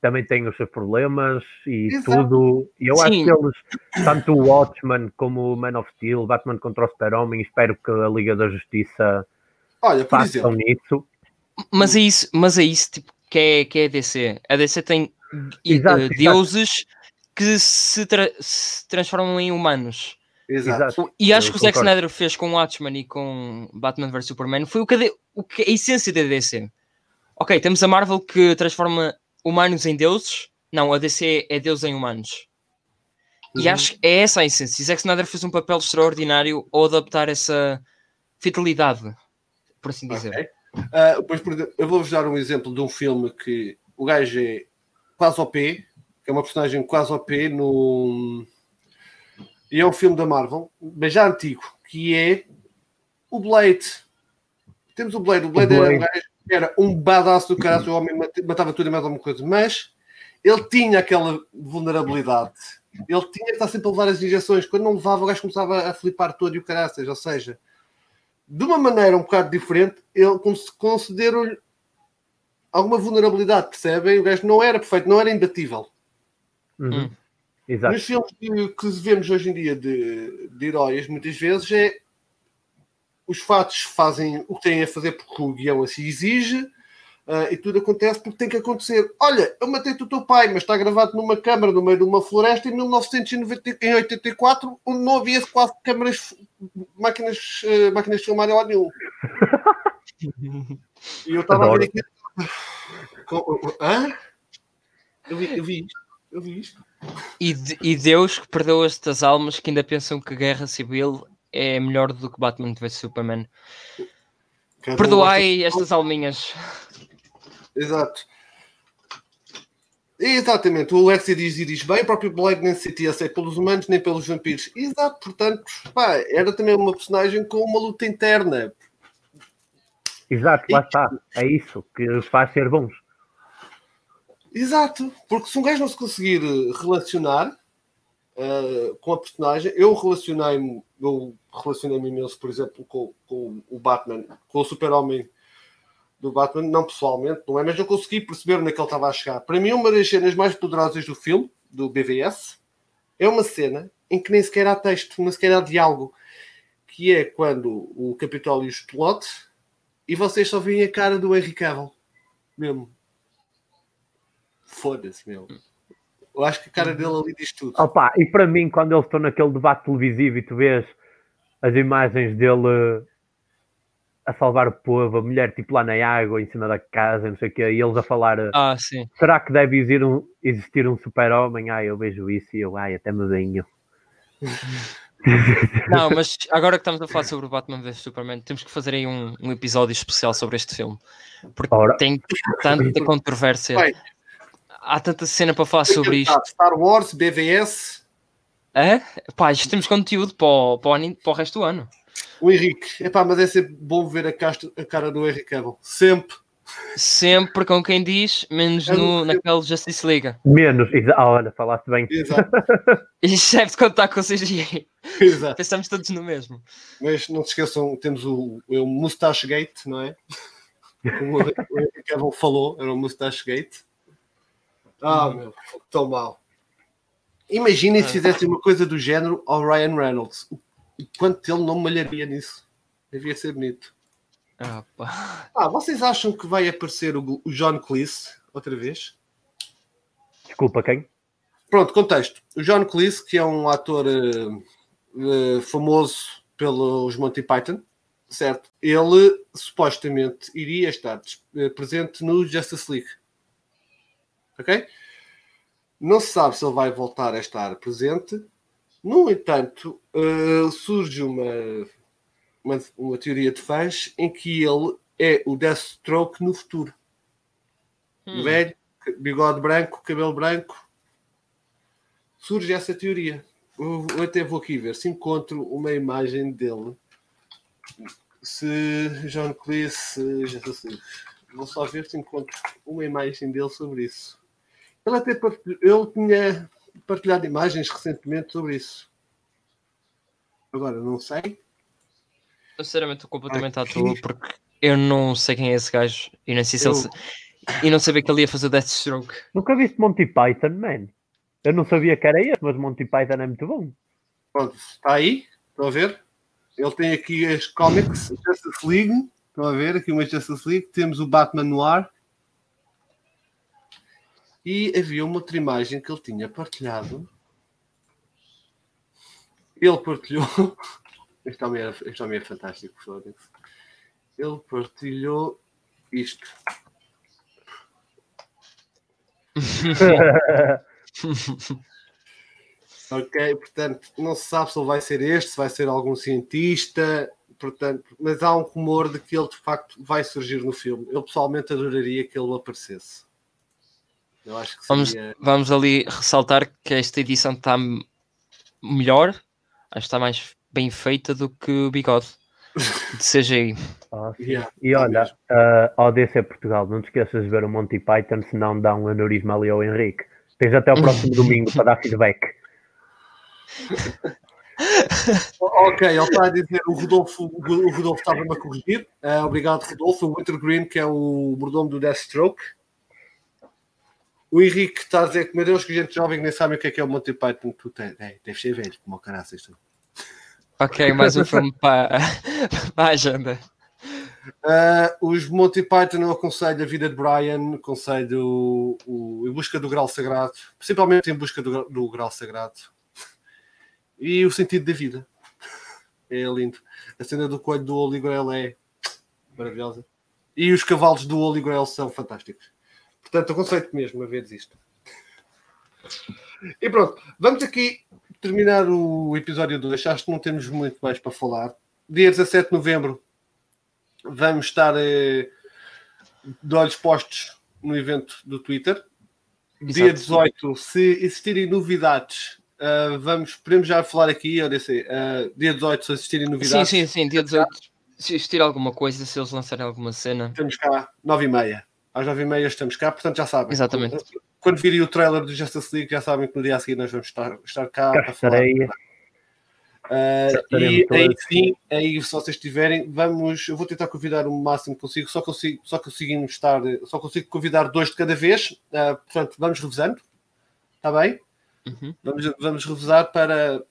também têm os seus problemas e Exato. tudo. E eu Sim. acho que eles, tanto o Watchman como o Man of Steel, Batman contra o Super-Homem, espero que a Liga da Justiça Olha, por façam exemplo, nisso. Mas é isso, mas é isso, tipo, que é, que é a DC. A DC tem exato, uh, deuses que se, tra se, transformam em humanos. Exato. E acho Eu que o Zack Snyder fez com Watchmen e com Batman vs Superman foi o que, o que a essência da DC. Ok, temos a Marvel que transforma humanos em deuses. Não, a DC é deus em humanos. Uhum. E acho que é essa a essência. E Zack Snyder fez um papel extraordinário ao adaptar essa fidelidade, por assim dizer. Okay. Uh, pois, eu vou-vos dar um exemplo de um filme que o gajo é quase OP, que é uma personagem quase OP no. E é um filme da Marvel, mas já antigo, que é o Blade. Temos o Blade. O Blade, o Blade. Era, um gajo, era um badaço do caralho, o homem matava tudo e mais alguma coisa, mas ele tinha aquela vulnerabilidade. Ele tinha que estar sempre a levar as injeções. Quando não levava, o gajo começava a flipar todo e o caraças. Ou seja, de uma maneira um bocado diferente, ele concederam-lhe alguma vulnerabilidade, percebem? O gajo não era perfeito, não era imbatível. Uhum. Exato. Nos filmes que, que vemos hoje em dia de, de heróis, muitas vezes é os fatos fazem o que têm a fazer porque o guião assim exige, Uh, e tudo acontece porque tem que acontecer. Olha, eu matei-te o teu pai, mas está gravado numa câmara no meio de uma floresta em 1984, onde não havia quase câmaras, máquinas, uh, máquinas de filmar em nenhum. e eu estava a ver aqui. Hã? Eu vi, eu vi isto. Eu vi isto. E, e Deus que perdeu estas almas que ainda pensam que Guerra Civil é melhor do que Batman vs Superman. Perdoai estas alminhas. Exato. Exatamente, o Lexi diz e diz bem, o próprio Blade nem se sentia aceito pelos humanos nem pelos vampiros. Exato, portanto, pá, era também uma personagem com uma luta interna. Exato, lá e... está. É isso que os faz ser bons. Exato, porque se um gajo não se conseguir relacionar, uh, com a personagem. Eu relacionei-me, eu relacionei-me imenso, por exemplo, com, com o Batman, com o Super-Homem do Batman, não pessoalmente, não é? Mas eu consegui perceber onde é que ele estava a chegar. Para mim, uma das cenas mais poderosas do filme, do BVS, é uma cena em que nem sequer há texto, nem sequer há diálogo, que é quando o Capitólio explode e vocês só veem a cara do Henry Cavill. Mesmo. Foda-se, meu. Eu acho que a cara dele ali diz tudo. Opa, e para mim, quando eles estão naquele debate televisivo e tu vês as imagens dele a salvar o povo, a mulher tipo lá na água, em cima da casa, não sei o quê, e eles a falar ah, sim. será que deve existir um, existir um super-homem? Ah, eu vejo isso e eu, ai, até me venho. Não, mas agora que estamos a falar sobre o Batman vs Superman, temos que fazer aí um, um episódio especial sobre este filme. Porque Ora. tem tanta controvérsia. Bem, Há tanta cena para falar sobre isto. Star Wars, BVS. É? Pá, isto temos conteúdo para o, para o, para o resto do ano. O Henrique, epá, mas é sempre bom ver a, casta, a cara do Henrique Cavill. Sempre. Sempre com quem diz, menos é no, naquele Justice League. Menos, ah, olha, falaste bem. Exato. Isto deve contar com o CGI. Exato. Pensamos todos no mesmo. Mas não se esqueçam, temos o, o Mustache Gate, não é? Como o Henrique Cavill falou, era o Mustache Gate. Ah, meu, tão mal. Imaginem se fizessem uma coisa do género ao Ryan Reynolds. O quanto ele não malharia nisso. Devia ser bonito. Ah, ah, vocês acham que vai aparecer o, John Cleese outra vez? Desculpa, quem? Pronto, contexto. O John Cleese, que é um ator uh, uh, famoso pelos Monty Python, certo? Ele supostamente iria estar uh, presente no Justice League. Ok? Não se sabe se ele vai voltar a estar presente, no entanto, uh, surge uma, uma, uma, teoria de fãs em que ele é o Deathstroke no futuro. Hum. Velho, bigode branco, cabelo branco. Surge essa teoria. Eu, eu até vou aqui ver se encontro uma imagem dele. Se John Cleese, já sei, vou só ver se encontro uma imagem dele sobre isso. Ele até ele tinha partilhado imagens recentemente sobre isso. Agora, não sei. Eu, sinceramente, estou completamente à toa porque eu não sei quem é esse gajo e não sei se eu... ele. E não sabia que ele ia fazer Deathstroke. Nunca viste Monty Python, man? Eu não sabia que era esse, mas Monty Python é muito bom. Pronto, está aí, estão a ver? Ele tem aqui as comics Justice League, estão a ver? Aqui uma Justice League, temos o Batman Noir, e havia uma outra imagem que ele tinha partilhado. Ele partilhou. Este homem, era, este homem é fantástico, Ele partilhou isto. ok, portanto, não se sabe se ele vai ser este, se vai ser algum cientista, portanto, mas há um rumor de que ele de facto vai surgir no filme. Eu pessoalmente adoraria que ele aparecesse. Eu acho que vamos, vamos ali ressaltar que esta edição está melhor, acho que está mais bem feita do que o bigode de CGI. Ah, yeah, e olha, uh, ao DC Portugal, não te esqueças de ver o Monty Python, senão dá um aneurisma ali ao Henrique. Tens até o próximo domingo para dar feedback. ok, ele está a dizer o Rodolfo, o Rodolfo estava-me a corrigir. Uh, obrigado, Rodolfo. O Wintergreen, que é o mordomo do Deathstroke. O Henrique está a dizer que, meu Deus, que gente jovem nem sabe o que é que é o Monty Python. Tu tem, é, deve ser velho, como o caraças tu. Ok, mais um filme para, para a agenda. Uh, os Monty Python eu aconselho a vida de Brian, aconselho o, o, Em Busca do Grau Sagrado, principalmente Em Busca do, do Grau Sagrado, e o sentido da vida. É lindo. A cena do coelho do Holy Grail é maravilhosa. E os cavalos do Holy Grail são fantásticos. Portanto, aconselho mesmo a veres isto. E pronto, vamos aqui terminar o episódio 2. Acho que não temos muito mais para falar. Dia 17 de novembro vamos estar eh, de olhos postos no evento do Twitter. Exato. Dia 18, se existirem novidades, uh, vamos, podemos já falar aqui, disse, uh, dia 18, se existirem novidades. Sim, sim, sim, dia 18, se existir alguma coisa, se eles lançarem alguma cena. Temos cá, 9 e meia às nove e meia estamos cá, portanto já sabem. Exatamente. quando virem o trailer do Justice League, já sabem que no dia a seguir nós vamos estar, estar cá. Cá estarei. Uh, e aí sim, aí se vocês tiverem, vamos, eu vou tentar convidar o máximo que consigo, só consigo, só consigo estar, só consigo convidar dois de cada vez, uh, portanto vamos revisando, está bem? Uhum. Vamos, vamos revisar para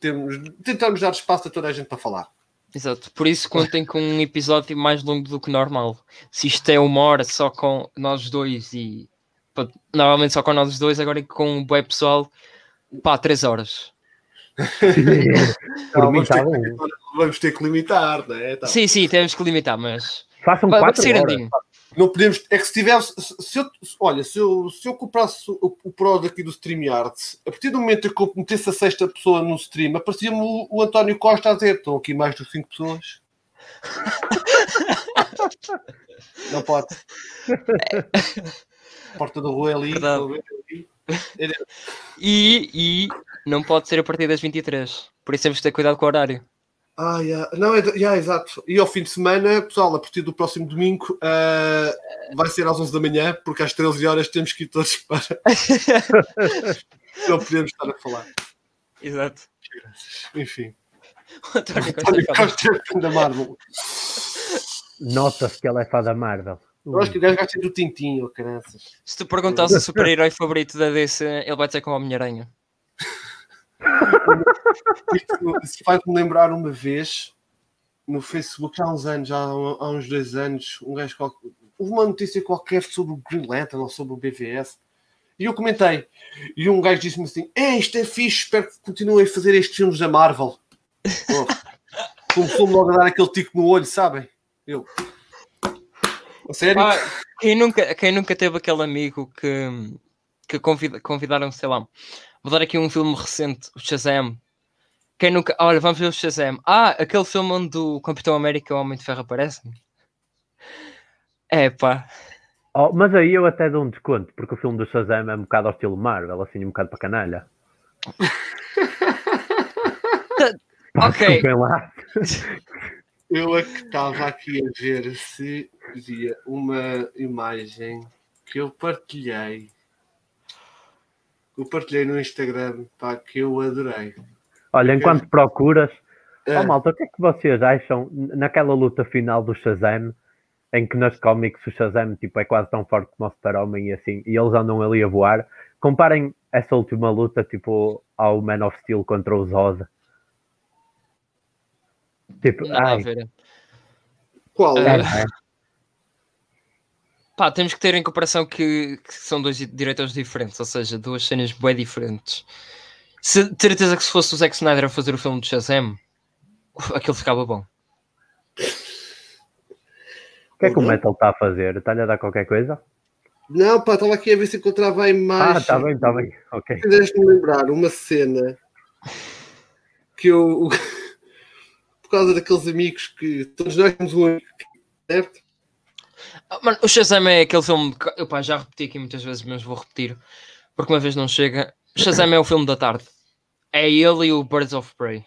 termos, tentarmos dar espaço a toda a gente para falar. Exato, por isso contem com um episódio mais longo do que normal. Se isto é uma hora só com nós dois e normalmente só com nós dois, agora com o web pessoal, pá, três horas. Não, vamos, ter que, vamos, ter que, limitar, né? Tá. Sim, sim, temos que limitar, mas façam quatro horas. Não podemos. É que se tivesse. Se eu, olha, se eu, se eu comprasse o, o Pro daqui do StreamYard, a partir do momento que eu metesse a sexta pessoa no stream, aparecia-me o, o, António Costa a dizer: estão aqui mais de cinco pessoas. não pode. Porta do rua é ali. E, e não pode ser a partir das 23. Por isso temos que ter cuidado com o horário. Ah, yeah. não, é, yeah, exato. E ao fim de semana, pessoal, a partir do próximo domingo uh, vai ser às 11 da manhã, porque às 13 horas temos que ir todos para. não podemos estar a falar. Exato. Enfim. O António Costa é fã da Marvel. Nota-se que ela é fã da Marvel. Eu acho que o gajo gosta do Tintinho, crianças. Se tu perguntasse o super-herói favorito da DC, ele vai dizer com a Isso faz-me lembrar uma vez no Facebook, já há uns anos, já há uns dois anos, um gajo qualquer, houve uma notícia qualquer sobre o Green Lantern ou sobre o BVS. E eu comentei. E um gajo disse-me assim: É, isto é fixe, espero que continuem a fazer estes filmes da Marvel. Oh, Começou-me logo a dar aquele tico no olho, sabem? Eu. A sério? Ah, quem, nunca, quem nunca teve aquele amigo que, que convida, convidaram, sei lá, vou dar aqui um filme recente, o Shazam. Quem nunca. Olha, vamos ver o Shazam. Ah, aquele filme onde o Capitão América e o Homem de Ferro aparecem. É pá. Oh, mas aí eu até dou um desconto, porque o filme do Shazam é um bocado ao estilo Marvel, assim, um bocado para canalha. ok. lá. Eu é que estava aqui a ver se via uma imagem que eu partilhei. Eu partilhei no Instagram, pá, que eu adorei. Olha, enquanto procuras, é. oh, malta, o que é que vocês acham naquela luta final do Shazam, em que nas cómics o Shazam tipo, é quase tão forte como o Super-Homem e assim, e eles andam ali a voar. Comparem essa última luta tipo ao Man of Steel contra os Rosa. Tipo, Não, ai. Qual? É, é. Pá, temos que ter em comparação que, que, são dois diretores diferentes, ou seja, duas cenas bem diferentes. Se, certeza que se fosse o Zack Snyder a fazer o filme de Shazam, aquilo ficava bom. O que é que o Metal está a fazer? Está-lhe a dar qualquer coisa? Não, pá, estava aqui a ver se encontrava a imagem. Ah, está bem, está bem. Ok. Fizeste-me lembrar uma cena que eu, por causa daqueles amigos que todos nós temos um amigo, certo? Ah, mano, o Shazam é aquele filme que eu pá, já repeti aqui muitas vezes, mas vou repetir porque uma vez não chega. Shazam é o filme da tarde. É ele e o Birds of Prey.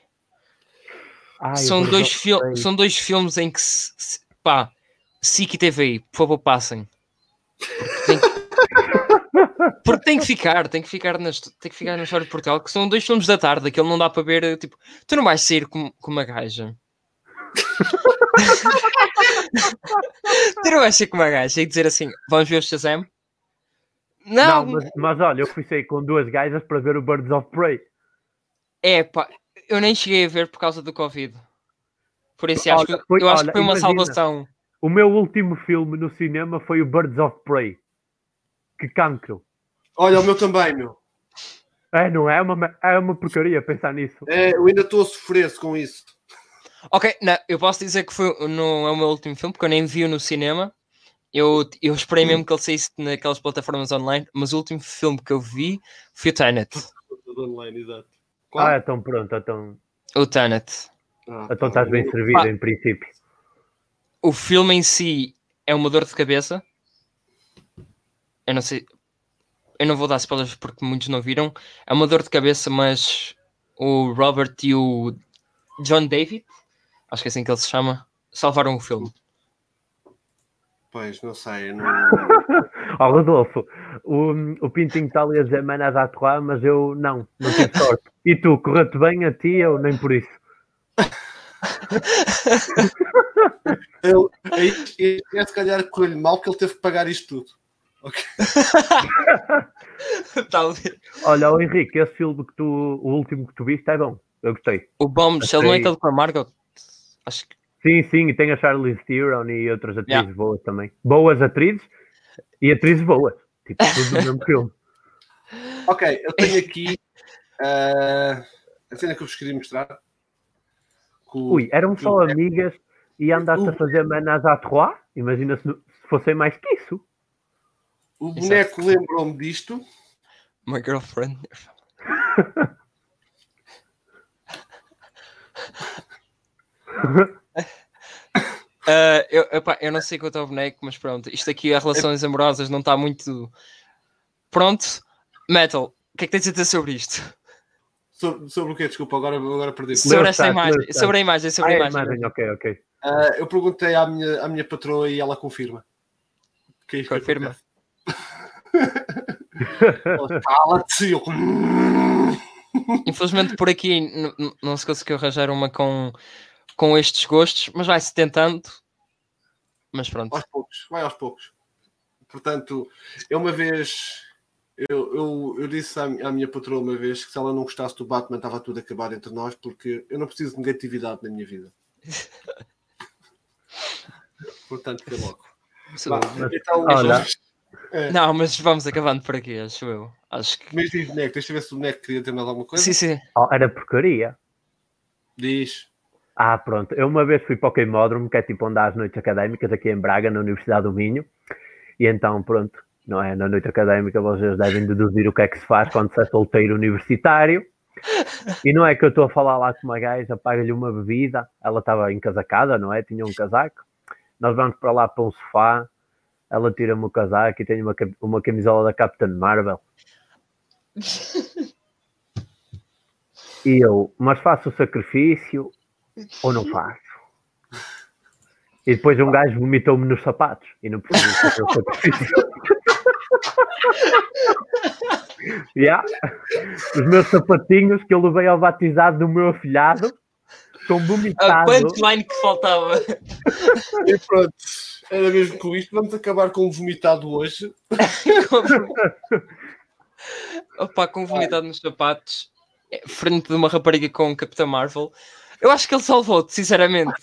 Ai, são, dois Prey. são dois filmes em que se, se, pá, SIC e TVI, por favor, passem. Porque tem, porque tem que ficar, tem que ficar, na, tem que ficar na história de Portugal, que são dois filmes da tarde, aquele não dá para ver, tipo, tu não vais sair com, com uma gaja. tu não vais sair com uma gaja e dizer assim, vamos ver o Shazam? Não, não mas, mas, olha, eu fui sair com duas gajas para ver o Birds of Prey. É pá, eu nem cheguei a ver por causa do Covid. Por isso, olha, acho que, foi, eu acho olha, que foi uma imagina, salvação. O meu último filme no cinema foi o Birds of Prey. Que cancro. Olha, o meu também, meu. É, não é uma, é uma porcaria pensar nisso. É, eu ainda estou a sofrer com isso. Ok, não, eu posso dizer que foi, não é o meu último filme, porque eu nem vi-o no cinema. Eu, eu esperei mesmo que ele saísse naquelas plataformas online, mas o último filme que eu vi foi o Tenet. Online, exato. Qual? Ah, então pronto, então. O Tenet. Ah, então estás bem servido, ah, em princípio. O filme em si é uma dor de cabeça. Eu não sei. Eu não vou dar spoilers porque muitos não viram. É uma dor de cabeça, mas o Robert e o John David, acho que é assim que ele se chama, salvaram o filme. Pois, não sei. Não... oh, Rodolfo, o, o Pintinho está ali a dizer manas à tua, mas eu não, não tive sorte. E tu, correu-te bem a ti, eu nem por isso. eu, e, é se calhar correu-lhe mal que ele teve que pagar isto tudo. Okay. Olha, o Henrique, esse filme que tu, o último que tu viste é bom. Eu gostei. O Bombs, ele não é aquele com a Margot? Acho que... Sim, sim, e tem a Charlize Theron e outras atrizes yeah. boas também. Boas atrizes e atrizes boas. Tipo, tudo no mesmo filme. Ok, eu tenho aqui uh, a cena que eu vos queria mostrar. Com, Ui, eram só amigas e andaste uh, a fazer manas à trois? Imagina se, se fossem mais que isso. O boneco lembrou-me disto. My girlfriend. Uh, eu, epá, eu não sei quanto ao boneco, mas pronto, isto aqui, as relações amorosas não está muito. Pronto, Metal, o que é que tens a dizer sobre isto? Sobre, sobre o quê? Desculpa, agora, agora perdi. Sobre esta imagem, sobre a imagem, sobre ah, a imagem. imagem. Ok, ok. Uh, eu perguntei à minha, à minha patroa e ela confirma. Que é confirma. Cala-te! Infelizmente por aqui não se conseguiu arranjar uma com, com estes gostos, mas vai-se tentando. Mas pronto. Aos poucos, vai aos poucos. Portanto, eu uma vez eu, eu, eu disse à, à, minha patroa uma vez que se ela não gostasse do Batman estava tudo a acabar entre nós porque eu não preciso de negatividade na minha vida. Portanto, foi logo. então, Olha, é. Não, mas vamos acabando por aqui, acho eu. Acho que... Mas diz boneco, deixa eu ver se o boneco queria ter mais alguma coisa. Sim, sim. Oh, era porcaria. Diz. Ah, pronto. Eu uma vez fui para o Queimódromo, que é tipo onde há as noites académicas aqui em Braga, na Universidade do Minho. E então, pronto, não é? Na noite académica vocês devem deduzir o que é que se faz quando se é solteiro universitário. E não é que eu estou a falar lá com uma gaja, paga-lhe uma bebida, ela estava encasacada, não é? Tinha um casaco. Nós vamos para lá para um sofá, ela tira-me o casaco e tem uma, uma camisola da Captain Marvel. e eu, mas faço o sacrifício ou não faço? E depois um gajo vomitou-me nos sapatos e não fazer o sacrifício. yeah. Os meus sapatinhos que eu levei ao batizado do meu afilhado estão vomitados. A punchline que faltava. E pronto. Era mesmo com isto. Vamos acabar com um vomitado hoje. Opa, com vomitado nos sapatos, frente de uma rapariga com Capitão Marvel. Eu acho que ele salvou-te, sinceramente.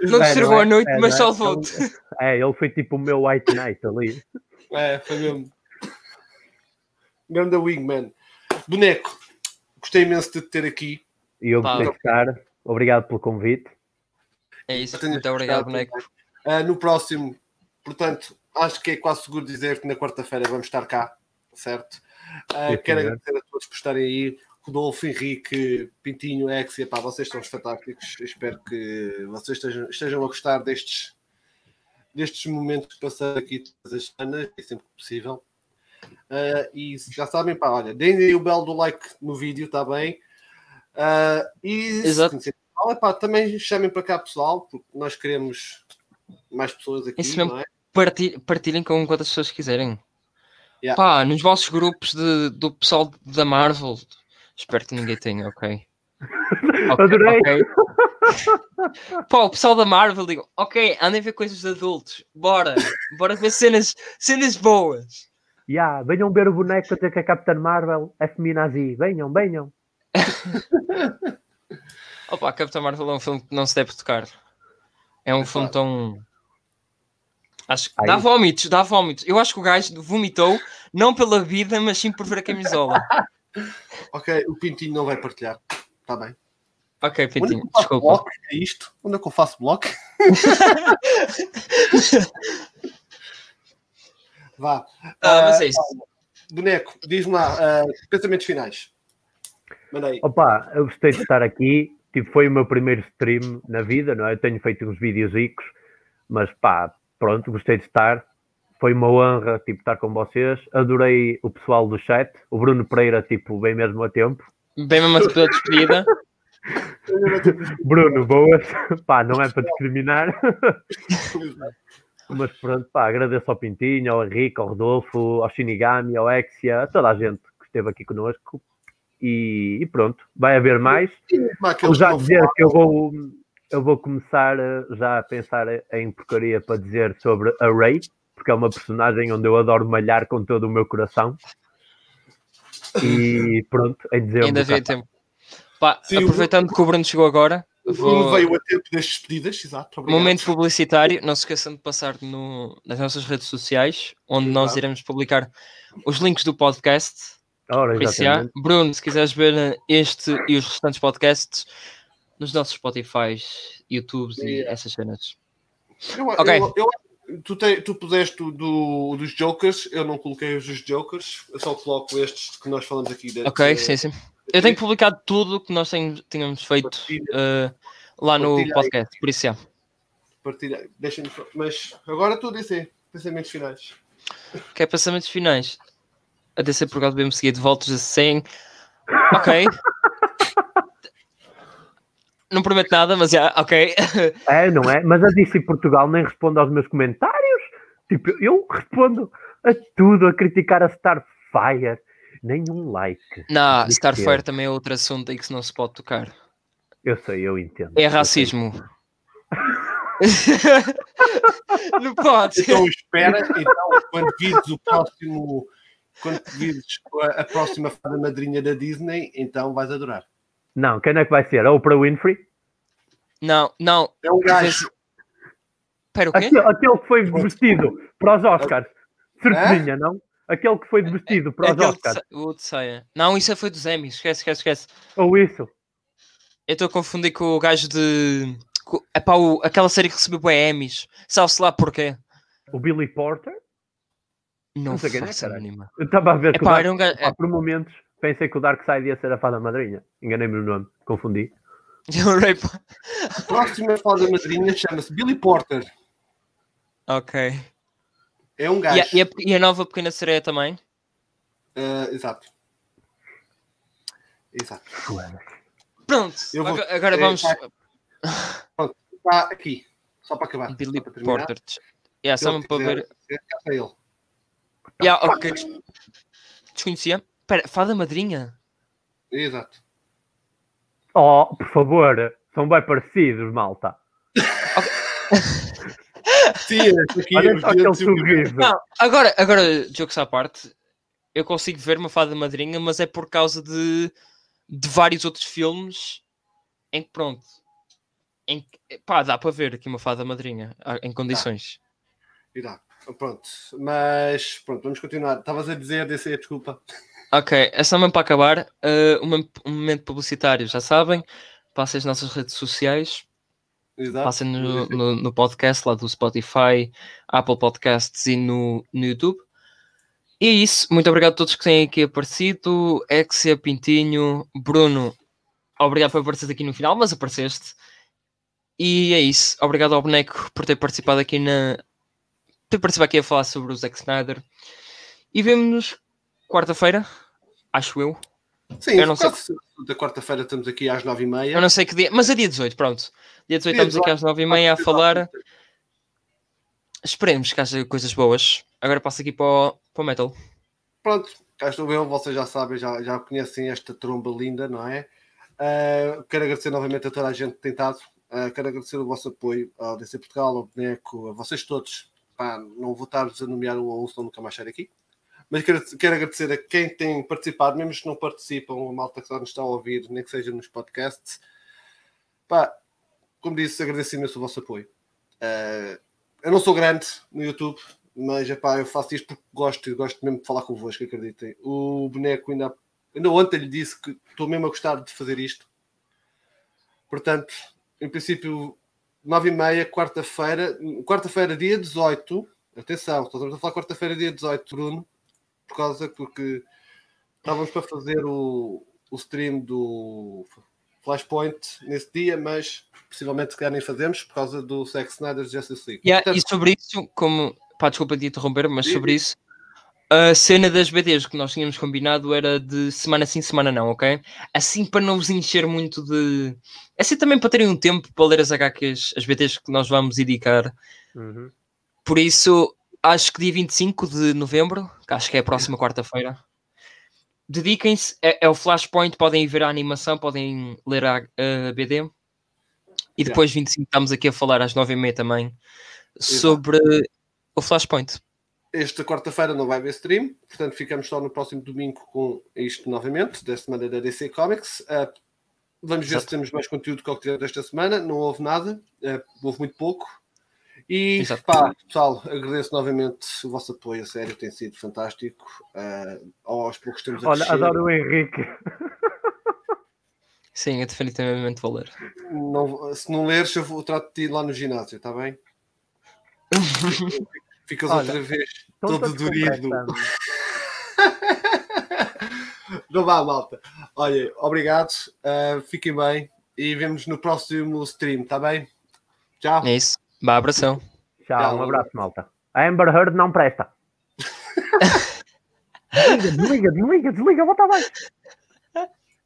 Não te estragou é, a noite, é, mas é? salvou-te. É, ele foi tipo o meu White Knight ali. É, foi mesmo. Ganda Wingman. Boneco, gostei imenso de te ter aqui. E eu gostei de estar. Obrigado pelo convite. É isso, muito obrigado, boneco. Uh, no próximo, portanto, acho que é quase seguro dizer que na quarta-feira vamos estar cá, certo? Uh, quero agradecer a todos por estarem aí. Rodolfo, Henrique, Pintinho, Ex, e pá, vocês são fantásticos. Espero que vocês estejam, estejam a gostar destes, destes momentos que passamos aqui todas as semanas, é sempre possível. Uh, e já sabem, pá, olha, deem aí o belo do like no vídeo, está bem? Uh, e Exato. Olha, pá, também chamem para cá pessoal, porque nós queremos mais pessoas aqui. Isso mesmo, é? partilhem, partilhem com quantas pessoas quiserem. Yeah. Pá, nos vossos grupos de, do pessoal da Marvel. Espero que ninguém tenha, ok. okay Adorei. Okay. Pá, o pessoal da Marvel digo, ok, andem a ver coisas de adultos. Bora, bora ver cenas, cenas boas. Yeah, venham ver o boneco a dizer que é Capitã Marvel é feminazi. Venham, venham. Opa, Capitã Marvel é um filme que não se deve tocar. É um é filme tão. Acho que dá vómitos, dá vómitos. Eu acho que o gajo vomitou, não pela vida, mas sim por ver a camisola. ok, o Pintinho não vai partilhar. Está bem. Ok, Pintinho, Onde é desculpa. Bloco? É isto? Onde é que eu faço bloco? Vá. Ah, mas é isso. Uh, boneco, diz-me lá, uh, pensamentos finais. Manda aí. Opa, eu gostei de estar aqui tipo, foi o meu primeiro stream na vida, não é? Eu tenho feito uns vídeos ricos, mas pá, pronto, gostei de estar. Foi uma honra, tipo, estar com vocês. Adorei o pessoal do chat. O Bruno Pereira, tipo, bem mesmo a tempo. Bem mesmo a tua despedida. Bruno, boas. Pá, não é para discriminar. Mas pronto, pá, agradeço ao Pintinho, ao Henrique, ao Rodolfo, ao Shinigami, ao Exia, a toda a gente que esteve aqui connosco. E, e pronto, vai haver mais. Vou já dizer que eu vou, eu vou começar já a pensar em porcaria para dizer sobre a Ray, porque é uma personagem onde eu adoro malhar com todo o meu coração. E pronto, em dizer Ainda havia tempo. Pá, Sim, aproveitando que o Bruno chegou agora, Vou... veio a tempo das despedidas, exato. Obrigado. Momento publicitário, não se esqueçam de passar no, nas nossas redes sociais, onde exato. nós iremos publicar os links do podcast. Ora, Bruno, se quiseres ver este e os restantes podcasts nos nossos Spotify, YouTubes e essas cenas. Eu, ok. Eu, eu, tu, te, tu puseste do, dos Jokers, eu não coloquei os dos Jokers, eu só coloco estes que nós falamos aqui. ok, sim, sim. Eu tenho publicado tudo que nós tínhamos feito uh, lá no podcast, por isso é. Partilha, deixa-me Mas agora tu disse pensamentos finais. É pensamentos finais? A DC por causa do mesmo seguido, voltas a 100. Ok. não prometo nada, mas já, ok. é, não é? Mas a DC Portugal nem responde aos meus comentários. Tipo, eu respondo a tudo, a criticar a Starfire nenhum like. Não, Starfire também é outro assunto em que não se pode tocar. Eu sei, eu entendo. É racismo. não pode. Então espera, então, quando vires o próximo, quando vires a próxima fada madrinha da Disney, então vais adorar. Não, quem é que vai ser? A Oprah Winfrey? Não, não. É um gajo. Espera, o quê? Aquele, aquele que foi vestido para os Oscars. Certeza, não? Aquele que foi é, vestido para os Oscars. O de saia. Não, isso foi dos Emmys. Esquece, esquece, esquece. Ou isso. Eu estou a confundir com o gajo de. É pá, o... aquela série que recebeu bem Emmys. Sabe-se lá porquê? O Billy Porter? Não, não sei quem é. Eu estava a ver que Dark... um gajo... por momentos pensei que o Dark Side ia ser a fada madrinha. Enganei-me no nome, confundi. a próxima fada madrinha chama-se Billy Porter. Ok. É um gajo. E a, e a, nova Pequena Sereia também? Uh, exato. Exato. Pronto, vou, agora, agora é, vamos. Tá, pronto, está aqui. Só para acabar. Billy para Porter. Yeah, só para ver. É ele. Yeah, ok. Desconhecia. Espera, fada madrinha? Exato. Oh, por favor, são bem parecidos, malta. Sim, aqui Olha só aquele sorriso. Não, agora, agora, jogos à parte, eu consigo ver uma fada madrinha, mas é por causa de, de vários outros filmes em que, pronto, em, pá, dá para ver aqui uma fada madrinha em condições. E dá. Pronto, mas pronto, vamos continuar. Estavas a dizer, DC, desculpa. Ok, é só mesmo para acabar. Uh, um, momento publicitário, já sabem. Passem as nossas redes sociais Exato. Passem no, no, no, podcast lá do Spotify, Apple Podcasts e no, no YouTube. E é isso. Muito obrigado a todos que têm aqui aparecido. Exia Pintinho, Bruno, obrigado por aparecer aqui no final, mas apareceste. E é isso. Obrigado ao boneco por ter participado aqui na. ter participado aqui a falar sobre o Zack Snyder. E vemos-nos quarta-feira, acho eu. Sim, eu não sei. da quarta-feira estamos aqui às nove e meia. Eu não sei que dia, mas é dia 18, pronto. Dia 18 estamos aqui às nove e meia a falar. Esperemos que haja coisas boas. Agora passo aqui para o, para o Metal. Pronto, cá estou eu, vocês já sabem, já, já conhecem esta tromba linda, não é? Uh, quero agradecer novamente a toda a gente que tem estado. Uh, quero agradecer o vosso apoio ao DC Portugal, ao Boneco, a vocês todos. Pá, não vou estar-vos a nomear um a um, senão nunca mais sair aqui. Mas quero, quero agradecer a quem tem participado, mesmo que não participam, a malta que só nos está a ouvir, nem que seja nos podcasts. Pá, como disse, agradeço imenso o vosso apoio. Uh, eu não sou grande no YouTube, mas epá, eu faço isto porque gosto gosto mesmo de falar convosco, acreditem. O boneco ainda, ainda ontem lhe disse que estou mesmo a gostar de fazer isto. Portanto, em princípio, nove e meia, quarta-feira, quarta-feira, dia 18. Atenção, estamos a falar quarta-feira, dia 18, Bruno, por causa porque estávamos para fazer o, o stream do Flashpoint nesse dia, mas possivelmente se calhar nem fazemos por causa do Zack Snyder's Justice League. Yeah, Portanto, e sobre isso, como pá, desculpa de interromper, mas sobre isso, a cena das BDs que nós tínhamos combinado era de semana sim, semana não, ok? Assim para não vos encher muito de. Assim também para terem um tempo para ler as HQs, as BDs que nós vamos indicar. Uhum. Por isso, acho que dia 25 de novembro, que acho que é a próxima quarta-feira, dediquem-se, é, é, o Flashpoint, podem ver a animação, podem ler a, a BD. E depois, yeah. 25, estamos aqui a falar às 9h30 também sobre Exato. o Flashpoint. Esta quarta-feira não vai haver stream, portanto ficamos só no próximo domingo com isto novamente, da semana da DC Comics. Uh, vamos ver Exato. se temos mais conteúdo que o que tivemos desta semana. Não houve nada, uh, houve muito pouco. E Exato. pá, pessoal, agradeço novamente o vosso apoio, a sério, tem sido fantástico. Uh, aos poucos temos a Olha, adoro o Henrique. Sim, é definitivamente vou ler. Não, se não leres, eu vou trato de ti lá no ginásio, está bem? Ficas Olha, outra vez todo dorido. Não vá, malta. Olha, obrigado. Uh, fiquem bem e vemos no próximo stream, está bem? Tchau. É isso. Vá, abração. Tchau, Tchau, um abraço, malta. A Amber Heard não presta. desliga, desliga, desliga, desliga, volta mais.